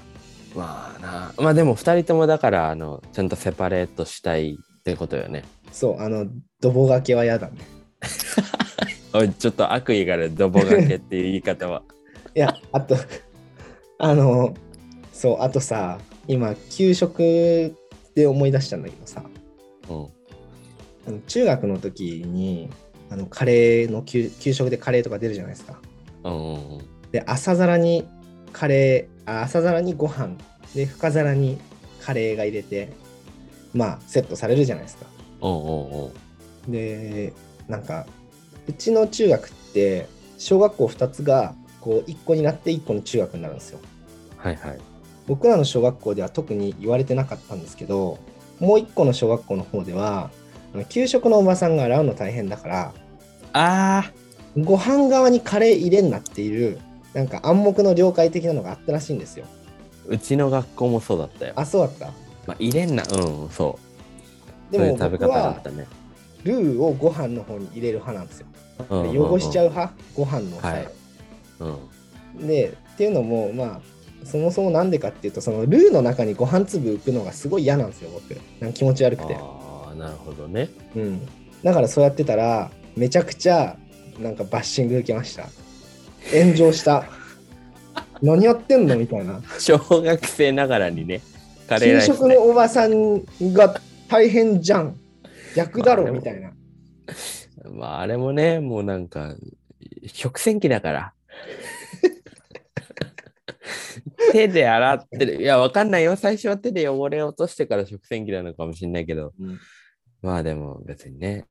まあな、まあでも2人ともだから、あの、ちゃんとセパレートしたいってことよね。そう、あの、ドボがけは嫌だね。おいちょっと悪意がある、ドボがけっていう言い方は。いや、あと、あの、そう、あとさ、今、給食で思い出したんだけどさ、うん。あの中学の時に、あのカレーの給給食でカレーとか出るじゃないですか。うんうんうん。で、朝皿にカレー、あ朝皿にご飯で、深皿にカレーが入れて、まあ、セットされるじゃないですか。で、なんか、うちの中学って、小学校2つが、こう、1個になって1個の中学になるんですよ。はいはい。僕らの小学校では特に言われてなかったんですけどもう一個の小学校の方では給食のおばさんが洗うの大変だからあご飯側にカレー入れんなっていうなんか暗黙の了解的なのがあったらしいんですよー、うちの学校もそうだったよ。あそうだった？まあ、入れんな、うん、そう。でもそういう食べ僕は方だったね。ルーをご飯の方に入れる派なんですよ。うんうんで汚しちゃうう派？ご飯のはい。うん。でっていうのもまあそもそもなんでかっていうとそのルーの中にご飯粒浮くのがすごい嫌なんですよ僕。なんか気持ち悪くて。ああ、なるほどね。うん、だからそうやってたらめちゃくちゃなんかバッシング受けました。炎上した。何やってんの？みたいな。小学生ながらにね、カレー給ライス、ね。食のおばさんが大変じゃん逆だろみたいなまあ、あれもね、もうなんか、食洗機だから。手で洗ってる。いや、わかんないよ。最初は手で汚れ落としてから食洗機なのかもしれないけど。うんまあでも別にね、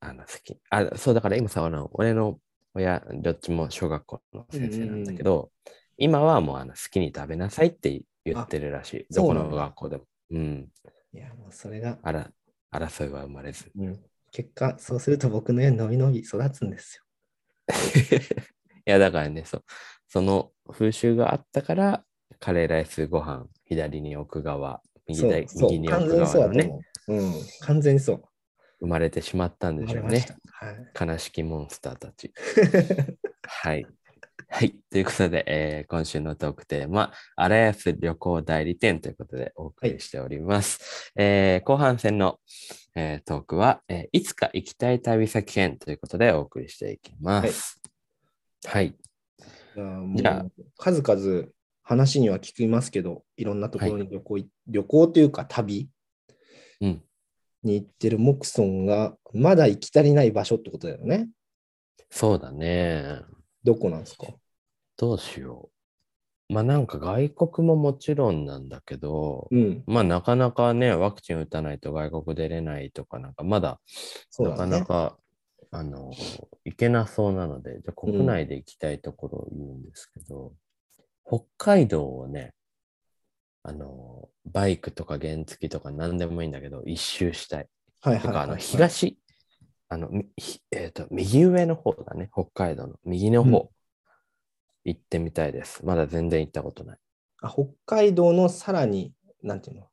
あの好き。あ、そうだから今さ、あの俺の親、どっちも小学校の先生なんだけど、今はもうあの好きに食べなさいって言ってるらしい。どこの学校でも。うん。いやもうそれが、あら、争いは生まれず。うん、結果そうすると僕のように伸び伸び育つんですよ いや、だからね、そう。その風習があったから、カレーライスご飯、左に置く側、右右に置く完全にそうう、うん、完全にそう生まれてしまったんでしょうねはい悲しきモンスターたち。はい。はい。ということで、えー今週のトークテーマ、荒安旅行代理店ということでお送りしております。えー後半戦の、えートークは、えーいつか行きたい旅先編ということでお送りしていきます。はい。いやもじゃあう数々話には聞きますけど、いろんなところに旅行い、旅行というか旅うん。に行ってるモクソンがまだ行き足りない場所ってことだよね。そうだね。どこなんですか？どうしよう。まあなんか外国ももちろんなんだけど、うん、まあなかなかね、ワクチン打たないと外国出れないとか、なんかまだなか。なか、あの、行けなそうなので、じゃあ国内で行きたいところを言うんですけど、北海道をね、あの、バイクとか原付とか何でもいいんだけど、一周したい。とか、はいはいはい、あの、東、あの、えっ、と、右上の方だね、北海道の右の方、行ってみたいです。まだ全然行ったことない。あ北海道のさらに、なんていうの、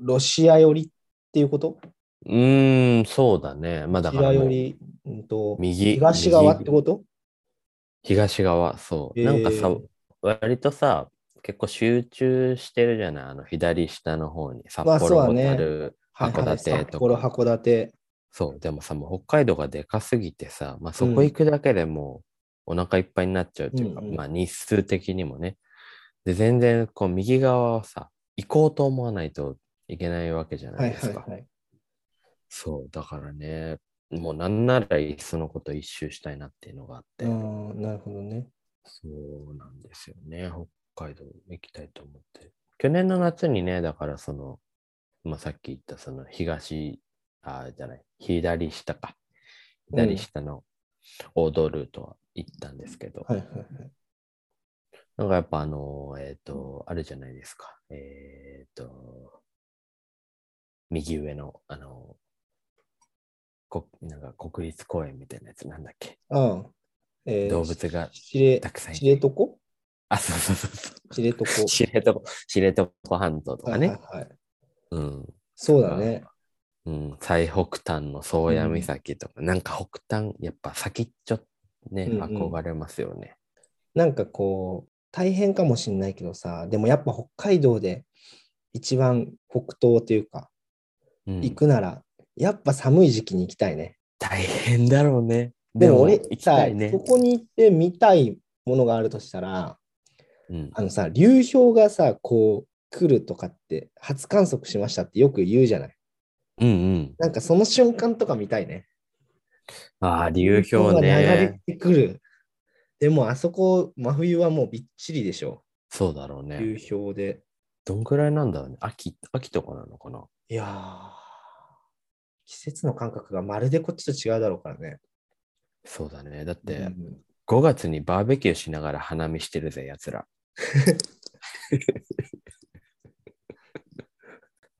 ロシア寄りっていうこと？うーん、そうだね。まあだからり、うんと、右、東側って右こと？東側、そう。へーなんかさ、割とさ、結構集中してるじゃない？あの、左下の方に。札幌、小だね樽、函館札幌、とか。函館。そう。でもさ、もう北海道がでかすぎてさ、まあそこ行くだけでもうお腹いっぱいになっちゃうっていうか、うんうんまあ日数的にもね。で、全然こう右側はさ、行こうと思わないといけないわけじゃなはいいですか。はいはい。そう。だからね、もうなんならいっそのこと一周したいなっていうのがあって。うん、なるほどね。そうなんですよね。北海道行きたいと思って。去年の夏にね、だからその、まあ、さっき言ったその東、あじゃない、左下か。うん左下のオードルートは行ったんですけど、はいはいはい。なんかやっぱあの、えっ、と、あるじゃないですか。えっ、と、右上の、あの、こなんか国立公園みたいなやつなんだっけああ、えー動物が知れたくさんい知床？あ、そうそうそうそう。知床。知床、知床半島とかね。はいはいはい。うん。そうだね。うん。最北端の宗谷岬とか、なんか北端、やっぱ先っちょね、うんうん憧れますよね。なんかこう、大変かもしんないけどさ、でもやっぱ北海道で一番北東というか、うん、行くなら、やっぱ寒い時期に行きたいね。大変だろうね。でも俺行きさ、たいねそ。こに行って見たいものがあるとしたら、うん、あのさ、流氷がさ、こう来るとかって、初観測しましたってよく言うじゃない。うんうん。なんかその瞬間とか見たいね。ああ、流氷が流れね。てくる。でもあそこ、真冬はもうびっちりでしょ。そうだろうね。流氷で。どんくらいなんだろうね。秋、秋とかなのかないやー、季節の感覚がまるでこっちと違うだろうからね。そうだね。だっうて、ん5月にバーベキューしながら花見してるぜ、やつら。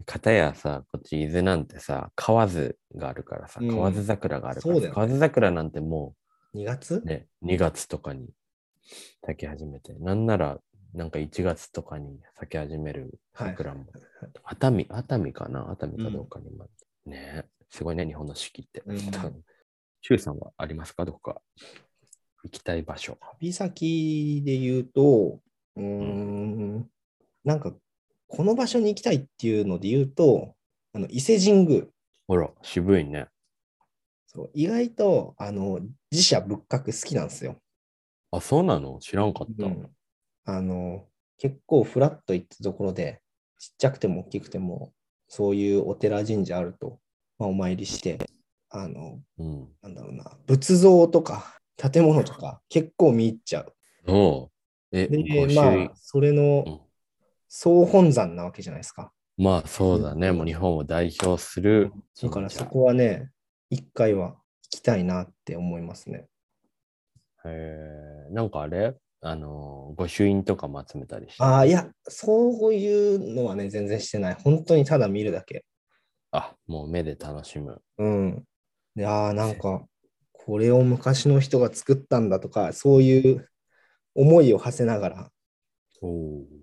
片やさ、こっち伊豆なんてさ、河津があるからさ、うん。河津桜があるからさ、そうだよね。河津桜なんても2月？うね、2月とかに咲き始めて、なんならなんか1月とかに咲き始める桜も、熱海、熱海かな？熱海かどうかにも、ね、すごいね、日本の四季って。うん。周さんはありますか？どこか。行きたい場所。旅先で言うと、うーん、なんか、この場所に行きたいっていうので言うと、あの伊勢神宮。ほら、渋いね。そう意外と、あの、自社仏閣好きなんですよ。あ、そうなの？知らんかった。うんあの、結構フラッと行ったところで、ちっちゃくても大きくても、そういうお寺神社あると、まあ、お参りして、あの、うん。なんだろうな、仏像とか建物とか結構見入っちゃう。おうえ、で、まあ、それうのん総本山なわけじゃないですか。まあそうだね。もう日本を代表するだからそこはね、一回は行きたいなって思いますね。へえ、なんかあれ？あの、御朱印とかも集めたりして。ああ、いや、そういうのはね、全然してない。本当にただ見るだけ。あ、もう目で楽しむ。うん。で、ああ、なんか、これを昔の人が作ったんだとか、そういう思いを馳せながら。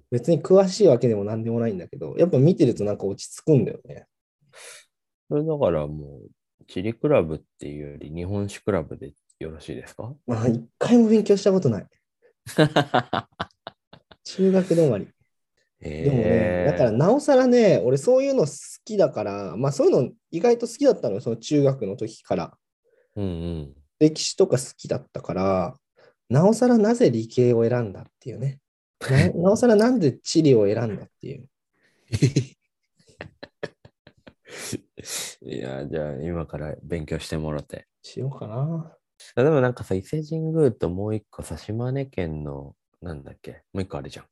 別に詳しいわけでも何でもないんだけど、やっぱ見てるとなんか落ち着くんだよね。それだからもう、チリクラブっていうより日本酒クラブでよろしいですか？まあ、一回も勉強したことない。中学止まり。えでもね、だからなおさらね、俺そういうの好きだから、まあそういうの意外と好きだったのよ、その中学の時から。うんうん。歴史とか好きだったから、なおさらなぜ理系を選んだっていうね。ななおさらなんで地理を選んだっていう。いや、じゃあ今から勉強してもらって。しようかな。あでもなんかさ、伊勢神宮ともう一個さ、島根県の、なんだっけ、もう一個あるじゃん。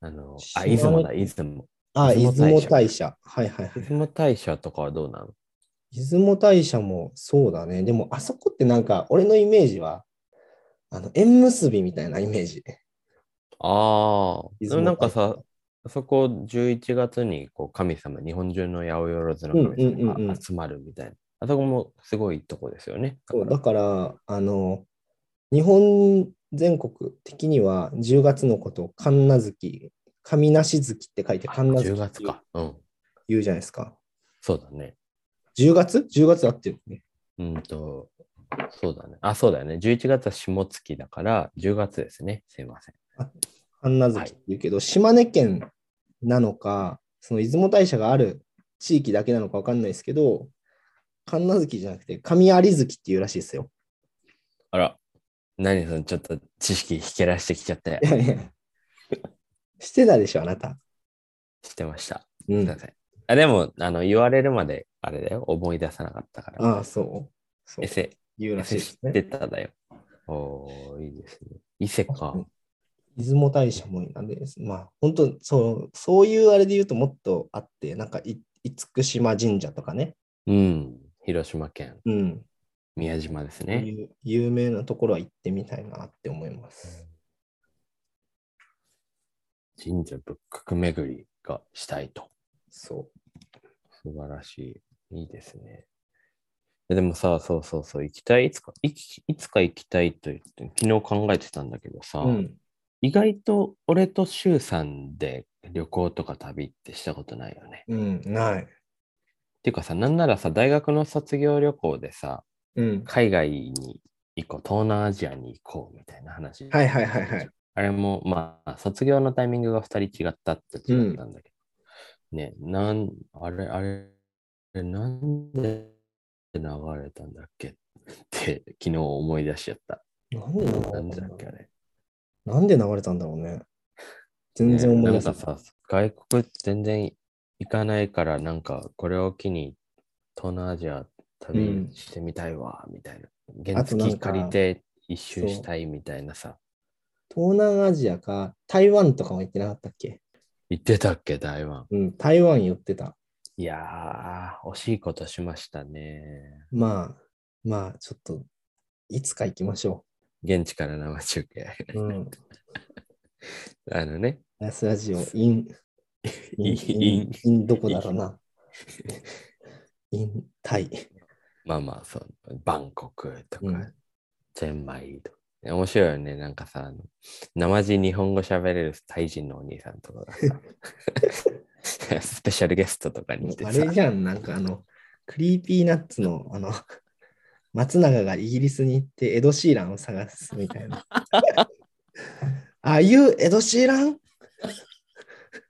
あの、あ、出雲だ、出雲。あ、出出雲大社雲大社。はいはいはい。出雲大社とかはどうなの？出雲大社もそうだね。でもあそこってなんか俺のイメージは、あの縁結びみたいなイメージ。ああ、なんかさ、あそこ11月にこう神様、日本中の八百万の神うんうんうん様うんが集まるみたいな。あそこもすごいとこですよね。そうだから、あの、日本全国的には10月のことを神無月、神無し月って書いてら神無月10月か。うん。言うじゃないですか。そうだね。10月 ?10 月あってるね。うんと、そうだね。あ、そうだよね。11月は下月だから、10月ですね。すいません。神奈月って言うけど、島根県なのか、その出雲大社がある地域だけなのかわかんないですけど、神奈月じゃなくて、神有月っていうらしいですよ。あら、何そのちょっと知識ひけらしてきちゃってい、やいや。してたでしょ、あなた。してました。うん。すいません。あでも、あの、言われるまで、あれだよ。思い出さなかったから。ああ、そう。そうエセ、言うらしいですね。てただよ。おー、いいですね。伊勢か。出雲大社もなんで、まあ、本当そう、そういうあれで言うともっとあって、なんかい、厳島神社とかね。うん。広島県、うん。宮島ですね。有名なところは行ってみたいなって思います。神社仏閣巡りがしたいと。そ素晴らしい。いいですね。ででもさ、そうそうそう、行きたい、いつか、いきいつか行きたいと言って、昨日考えてたんだけどさ、う。うん。意外と俺と周さんで旅行とか旅ってしたことないよね。うん、ない。っていうかさ、なんならさ、大学の卒業旅行でさ、うん。海外に行こう、東南アジアに行こうみたいな話。はいはいはいはい。あれも、まあ、卒業のタイミングが2人違ったって違ったんだけど。ね、なん、あれ、あれ、なんで流れたんだっけ？って昨日思い出しちゃった。なんで流れたなんんだっけあれ。なんで流れたんだろうね。全然思い出せない。ねなんかさ、外国全然行かないから、なんかこれを機に東南アジア旅してみたいわ、みたいな。原付借りて一周したいみたいなさ。東南アジアか台湾とかも行ってなかったっけ？行ってたっけ、台湾？うん、台湾寄ってた。いやー、惜しいことしましたね。まあ、まあ、ちょっと、いつか行きましょ現地から生中継。う。うん。あのね、ラスラジオ、 in、in、in、in どこだろうな。 in、タイ。まあまあ、そう、バンコクとか、うんチェンマイとか。面白いよね。なんかさ、あの生地日本語喋れるタイ人のお兄さんとかがさ、スペシャルゲストとかに来てあさ、れじゃん、なんかあの、クリーピーナッツの、あの、松永がイギリスに行ってエド・シーランを探すみたいな。あいうエド・シーラン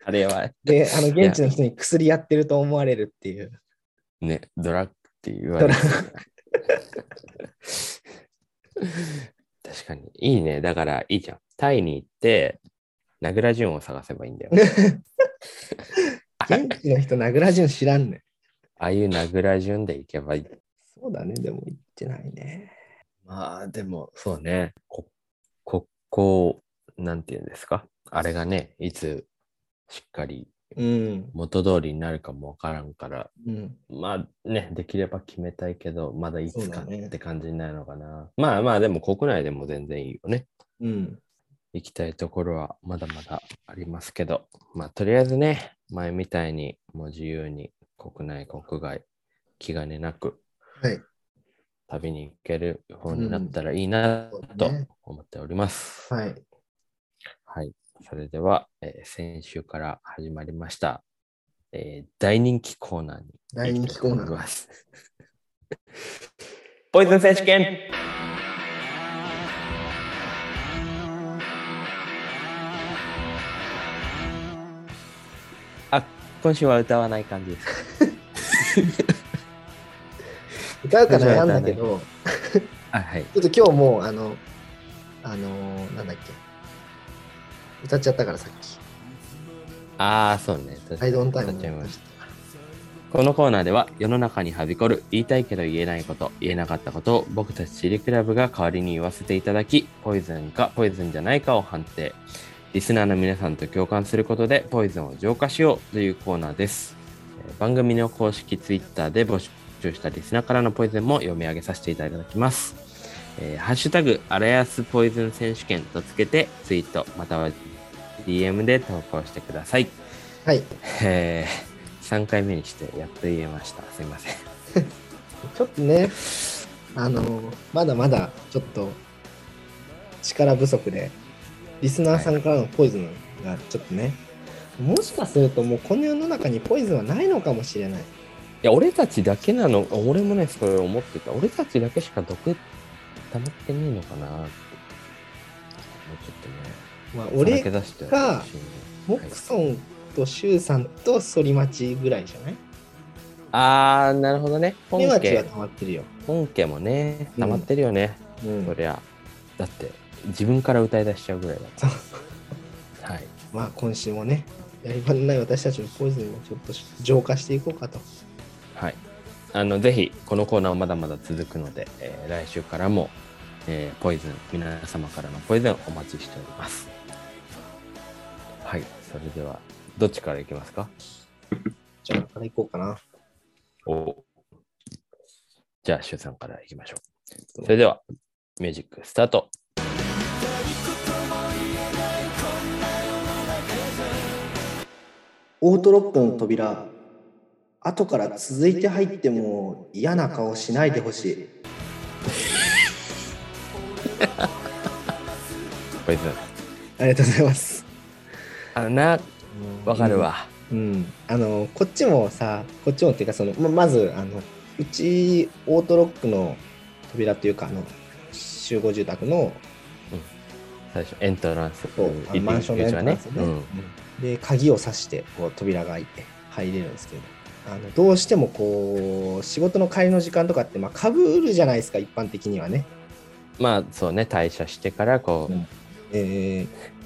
あれはで、あの、現地の人に薬やってると思われるっていう。ね、ドラッグって言われて確かに。いいね。だからいいじゃん。タイに行って、ナグラジュンを探せばいいんだよ。現地の人、ナグラジュン知らんねん。ああいうナグラジュンで行けばいい。そうだね、でも行ってないね。まあ、でも、そうね。こ、国交、なんていうんですか？あれがね、いつしっかりうん。元通りになるかもわからんから、うん。まあね、できれば決めたいけど、まだいつかって感じになるのかな。まあまあ、でも国内でも全然いいよね。うん。行きたいところはまだまだありますけど、まあとりあえずね、前みたいにもう自由に国内、国外、気兼ねなくはい。旅に行ける方になったらいいなと思っております。はい。はい。それでは、えー先週から始まりました、えー大人気コーナーに大人気コーナー。ポイズン選手権今週は歌わない感じです。歌うか悩んだけど、あ、はい。ちょっと今日もう、あの、あのーなんだっけ。歌っちゃったからさっき。ああ、そうね。アイドンタイム歌っちゃいました。このコーナーでは世の中にはびこる言いたいけど言えないこと、言えなかったことを僕たちチリクラブが代わりに言わせていただき、ポイズンかポイズンじゃないかを判定。リスナーの皆さんと共感することでポイズンを浄化しようというコーナーです。えー番組の公式ツイッターで募集したリスナーからのポイズンも読み上げさせていただきます。えーハッシュタグ、アラヤスポイズン選手権とつけてツイートまたは DM で投稿してください。はい。えー、3回目にしてやっと言えました。すいません。ちょっとね、あのーまだまだちょっと力不足で、リスナーさんからのポイズンがちょっとね、もしかするともうこの世の中にポイズンはないのかもしれない。や、俺たちだけなの、俺もね、それ思ってた。俺たちだけしか毒溜まってねえのかなって。もうちょっとね、まあ、俺かモクソンとシュウさんと反町ぐらいじゃない？あー、なるほどね。本反町は家、溜まってるよ。本家もね、溜まってるよね。うんそりゃ。だって、自分から歌い出しちゃうぐらいだから。はい。まあ今週もね、やり場のない私たちのポイズンをちょっと浄化していこうかと。はい。あの、ぜひ、このコーナーはまだまだ続くので、えー来週からも、えーポイズン、皆様からのポイズンお待ちしております。はい。それでは、どっちからいきますか？じゃあ、からいこうかな。おじゃあ、シュウさんからいきましょう。それでは、ミュージックスタート。オートロックの扉、後から続いて入っても嫌な顔しないでほしい。ありがとうございます。あのな、わかるわ。うん、あのこっちもさこっちもっていうかそのままずあのうちオートロックの扉っていうかあの集合住宅の最初、エントランス。そうマンションのエントランスね、うん。うんで鍵を挿してこう扉が開いて入れるんですけど。あのどうしてもこう仕事の帰りの時間とかってまあかぶるじゃないですか一般的にはね、まあ、そうね、退社してから、こう、うん。えー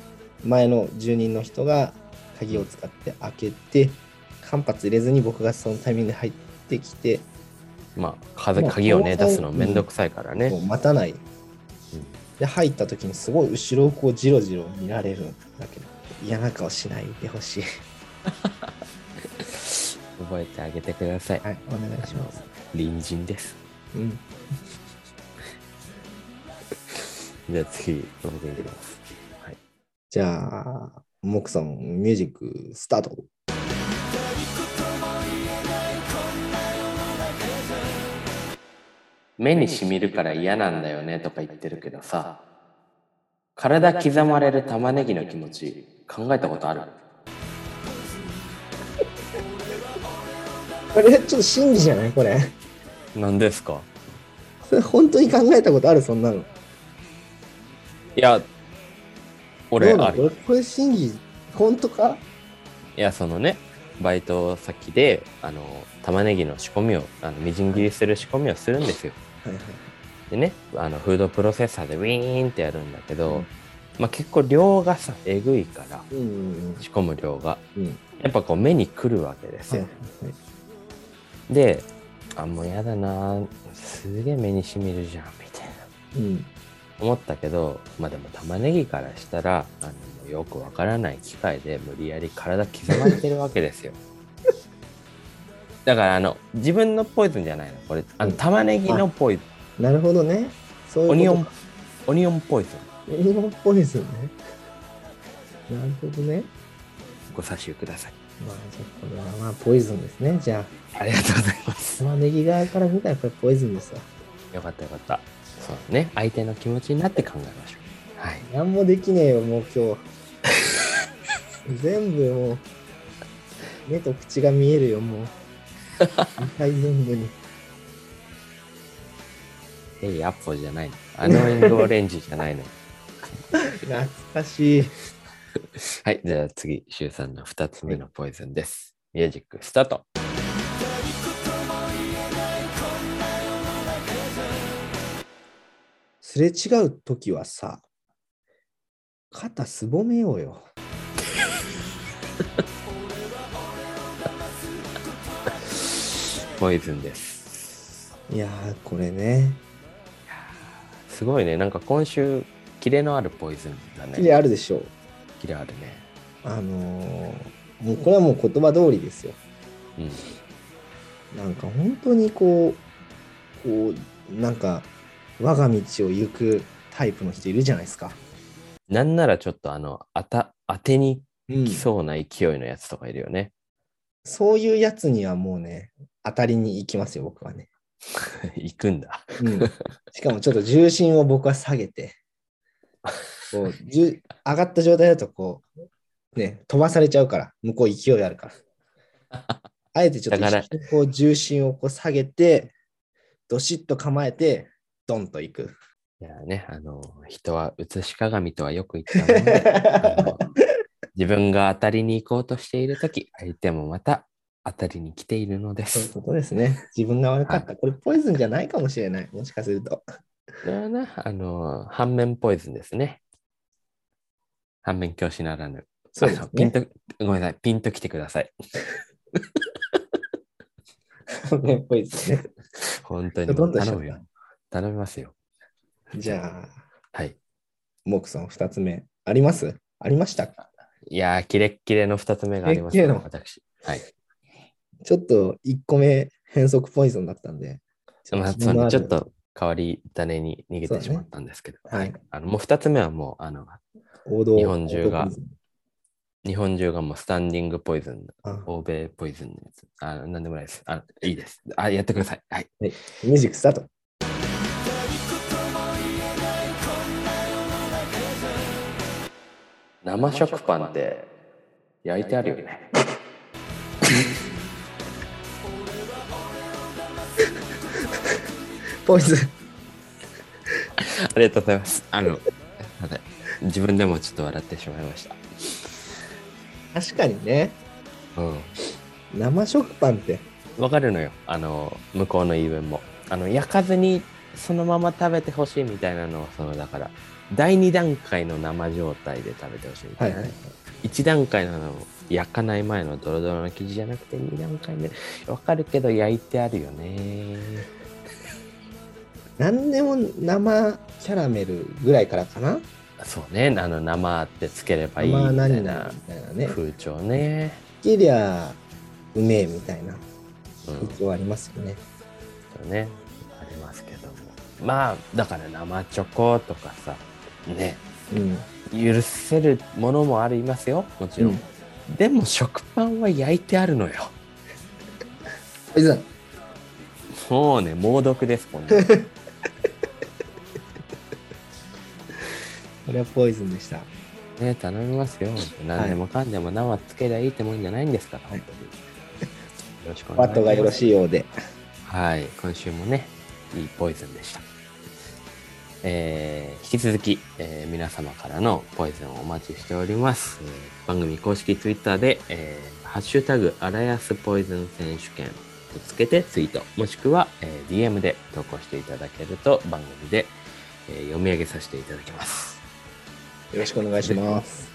前の住人の人が鍵を使って開けて間髪入れずに僕がそのタイミングで入ってきてまあ、鍵をね、出すのめんどくさいからね。待たない。で、入った時にすごい後ろをこうじろじろ見られるんだけど、嫌な顔しないでほしい。覚えてあげてください。はい、お願いします。隣人です。うん。じゃあ次、僕いきます。はい。じゃあ、モクソン、ミュージックスタート。目にしみるから嫌なんだよねとか言ってるけどさ、体刻まれる玉ねぎの気持ち考えたことある？これ、ちょっと真偽じゃない？これ。何ですか？それ本当に考えたことある？そんなの。いや、俺ある。これこれ真偽、本当か？いや、そのね、バイト先で、あの、玉ねぎの仕込みを、あのみじん切りする仕込みをするんですよ。はいはい。でね、あの、フードプロセッサーでウィーンってやるんだけど、うんまあ結構量がさ、えぐいから、うんうん仕込む量が。うん。やっぱこう目に来るわけですはいよ。はい。で、あ、もうやだなすげえ目にしみるじゃん、みたいな。うん。思ったけど、まあでも玉ねぎからしたら、あのよくわからない機械で無理やり体刻まれてるわけですよ。だからあの、自分のポイズンじゃないの。これ、あのうん玉ねぎのポイズン。なるほどね。そういうオニオン、オニオンポイズン。オニオンポイズンね。なるほどね。ご差し入れください。まあ、じゃあこれはまあ、ポイズンですね。じゃあ、ありがとうございます。玉ねぎ側から見たらこれポイズンですわ。よかったよかった。そうね。相手の気持ちになって考えましょう。はい。何もできねえよ、もう今日。全部もう、目と口が見えるよ、もう。2回全部に。えい、アポじゃないの。アノイングオレンジじゃないの。懐かしい。はい。じゃあ次、シュウさんの2つ目のポイズンです。ミュージックスタート。すれ違うときはさ、肩すぼめようよ。ポイズンです。いやー、これね。すごいね。なんか今週、キレのあるポイズンだね。キレあるでしょう。キレあるね。あのーもうこれはもう言葉通りですよ。うん。なんか本当にこう、こう、なんか、我が道を行くタイプの人いるじゃないですか。なんならちょっとあの、あた、当てにうん来そうな勢いのやつとかいるよね。そういうやつにはもうね、当たりに行きますよ、僕はね。行くんだ。うん、しかもちょっと重心を僕は下げて、こう 上がった状態だとこう、ね、飛ばされちゃうから、向こう勢いあるから。あえてちょっとこう重心をこう下げて、どしっと構えて、ドンといく。いやね、あの、人は写し鏡とはよく言ったもので 自分が当たりに行こうとしているとき、相手もまた当たりに来ているのです。そういうことですね。自分が悪かった。これポイズンじゃないかもしれない。もしかすると。これはな、あの、反面ポイズンですね。反面教師ならぬ。そうですね。ピンと、ごめんなさい、ピンと来てください。ねポイズンね。本当に頼むよ。頼みますよ。じゃあ、はい。モークさん、二つ目。あります？ありましたか？いやー、キレッキレの2つ目がありますよ、キレッキレの私。はい。ちょっと一個目、変則ポイズンだったんで。まあ、気になるそうねちょっ。と変わり種に逃げてしまったんですけど、ねはいあのもう2つ目はもうあの日本中が日本中がもうスタンディングポイズン、あ欧米ポイズンのやつ。あなんでもないです。あいいです。あやってください。はい。ミュージックスタート。生食パンって焼いてあるよね。ポイズン。ありがとうございます。あの、自分でもちょっと笑ってしまいました。確かにね、うん。生食パンって。わかるのよ。あの、向こうの言い分も。あの、焼かずにそのまま食べてほしいみたいなのは、その、だから、第2段階の生状態で食べてほしいみたな、はいいはい。1段階なの焼かない前のドロドロの生地じゃなくて2段階目。わかるけど焼いてあるよね。何でも生キャラメルぐらいからかな。そうね。あの生ってつければいいみ生たいな。風潮ね、きりゃうめえみたいな。うん。風潮ありますよね。そうね。ありますけどもまあだから生チョコとかさねうん。許せるものもありますよもちろん、うんでも食パンは焼いてあるのよポイズン。もうね猛毒ですこんなの これはポイズンでした。ね頼みますよ。何でもかんでも生つけりゃいいってもんじゃないんですから、はい本当に。よろしくお願いします。バットがよろしいようで。はい、今週もね、いいポイズンでした。えー引き続き、えー皆様からのポイズンをお待ちしております。えー番組公式ツイッターで、えーハッシュタグ、アラヤスポイズン選手権とつけてツイート、もしくは、えー DM で投稿していただけると番組で、えー読み上げさせていただきます。よろしくお願いします。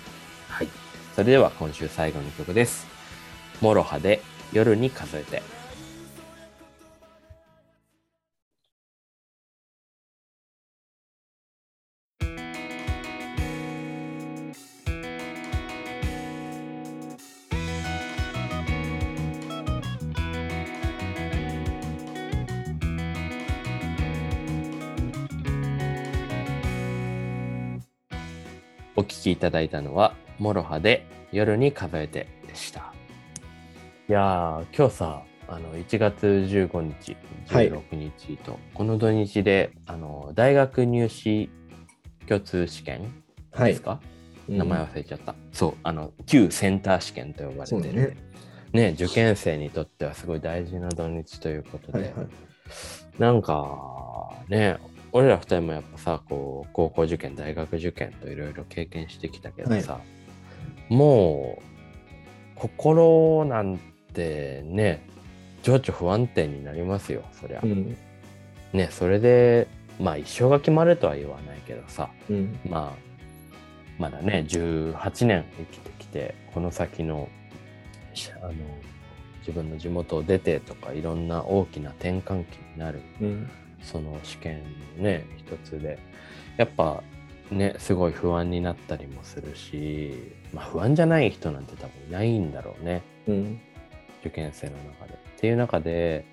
はい。それでは今週最後の曲です。モロハで夜に数えて。お聴きいただいたのは、モロハで夜に数えてでした。いやー、今日さ、あの1月15日、はい16日と、この土日であの大学入試共通試験はいです。か、うん名前忘れちゃった。そう、あの旧センター試験と呼ばれてるね。ね、受験生にとってはすごい大事な土日ということで、はいはい。なんかね、俺ら二人もやっぱさ、こう、高校受験、大学受験といろいろ経験してきたけどさ、もう、心なんてね、情緒不安定になりますよ、そりゃ。うん。ね、それで、まあ一生が決まるとは言わないけどさ、うん。まあ、まだね、18年生きてきて、この先の、しあの、自分の地元を出てとか、いろんな大きな転換期になるうん。その試験のね一つでやっぱねすごい不安になったりもするし、まあ、不安じゃない人なんて多分いないんだろうねうん。受験生の中で。っていう中で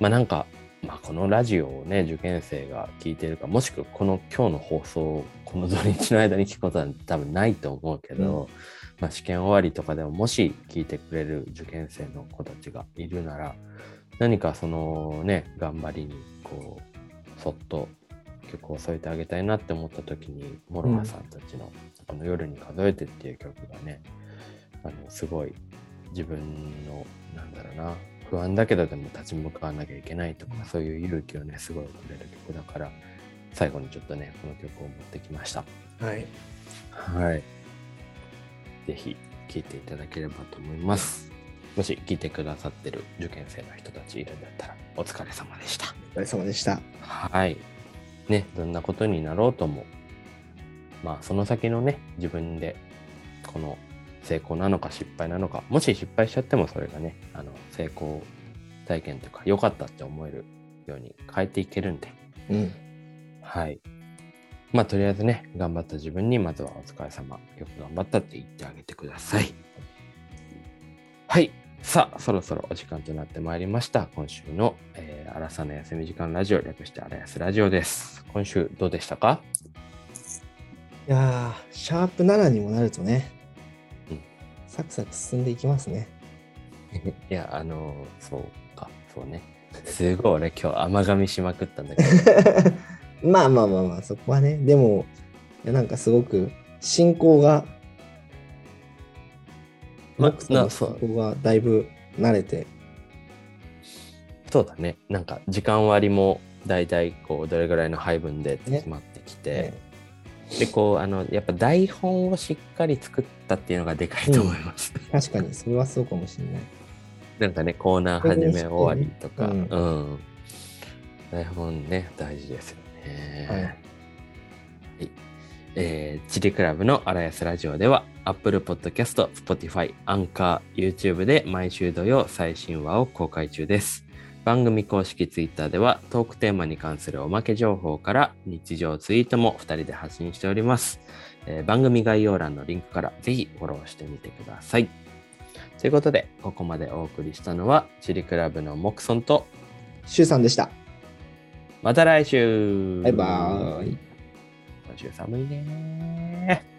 まあなんか、まあ、このラジオをね受験生が聞いてるかもしくはこの今日の放送をこの土日の間に聞くことは多分ないと思うけど、まあ、試験終わりとかでももし聞いてくれる受験生の子たちがいるなら何かそのね頑張りにこうそっと曲を添えてあげたいなって思った時にモロハさんたちの「この夜に数えて」っていう曲がねあのすごい自分のなんだろうな、不安だけどでも立ち向かわなきゃいけないとか、そういう勇気をね、すごいくれる曲だから、最後にちょっとね、この曲を持ってきました。はい。はい。ぜひ聴いていただければと思います。もし聞いてくださってる受験生の人たちいるんだったらお疲れ様でした。お疲れ様でした。はい。ね、どんなことになろうとも、まあその先のね、自分でこの成功なのか失敗なのか、もし失敗しちゃってもそれがね、あの成功体験というか良かったって思えるように変えていけるんで、うん。はい。まあ、とりあえずね、頑張った自分に、まずはお疲れ様、よく頑張ったって言ってあげてください。はい。さあ、そろそろお時間となってまいりました。今週の、えー、荒さの休み時間ラジオ、略して荒安ラジオです。今週どうでしたか？いやー、シャープ7にもなるとね、うんサクサク進んでいきますね。いや、あのーそうか、そうね。すごい俺今日甘噛みしまくったんだけど、まあまあまあまあ、そこはね。でも、いやなんかすごく進行が、ま僕とのなそう。進行がだいぶ慣れて、そうだね。なんか時間割も大体こうどれぐらいの配分で決まってきて、でこうあのやっぱ台本をしっかり作ったっていうのがでかいと思います。確かにそれはそうかもしれない。なんかねコーナー始め終わりとか、ううん。ん、台本ね大事ですよね。はいはいえー、チリクラブの荒安ラジオでは Apple Podcast、Spotify、Anchor、YouTube で毎週土曜最新話を公開中です。番組公式 Twitter ではトークテーマに関するおまけ情報から日常ツイートも2人で発信しております。えー番組概要欄のリンクからぜひフォローしてみてください。ということで、ここまでお送りしたのはチリクラブのモクソンとシュウさんでした。また来週バイバーイ。今週寒いね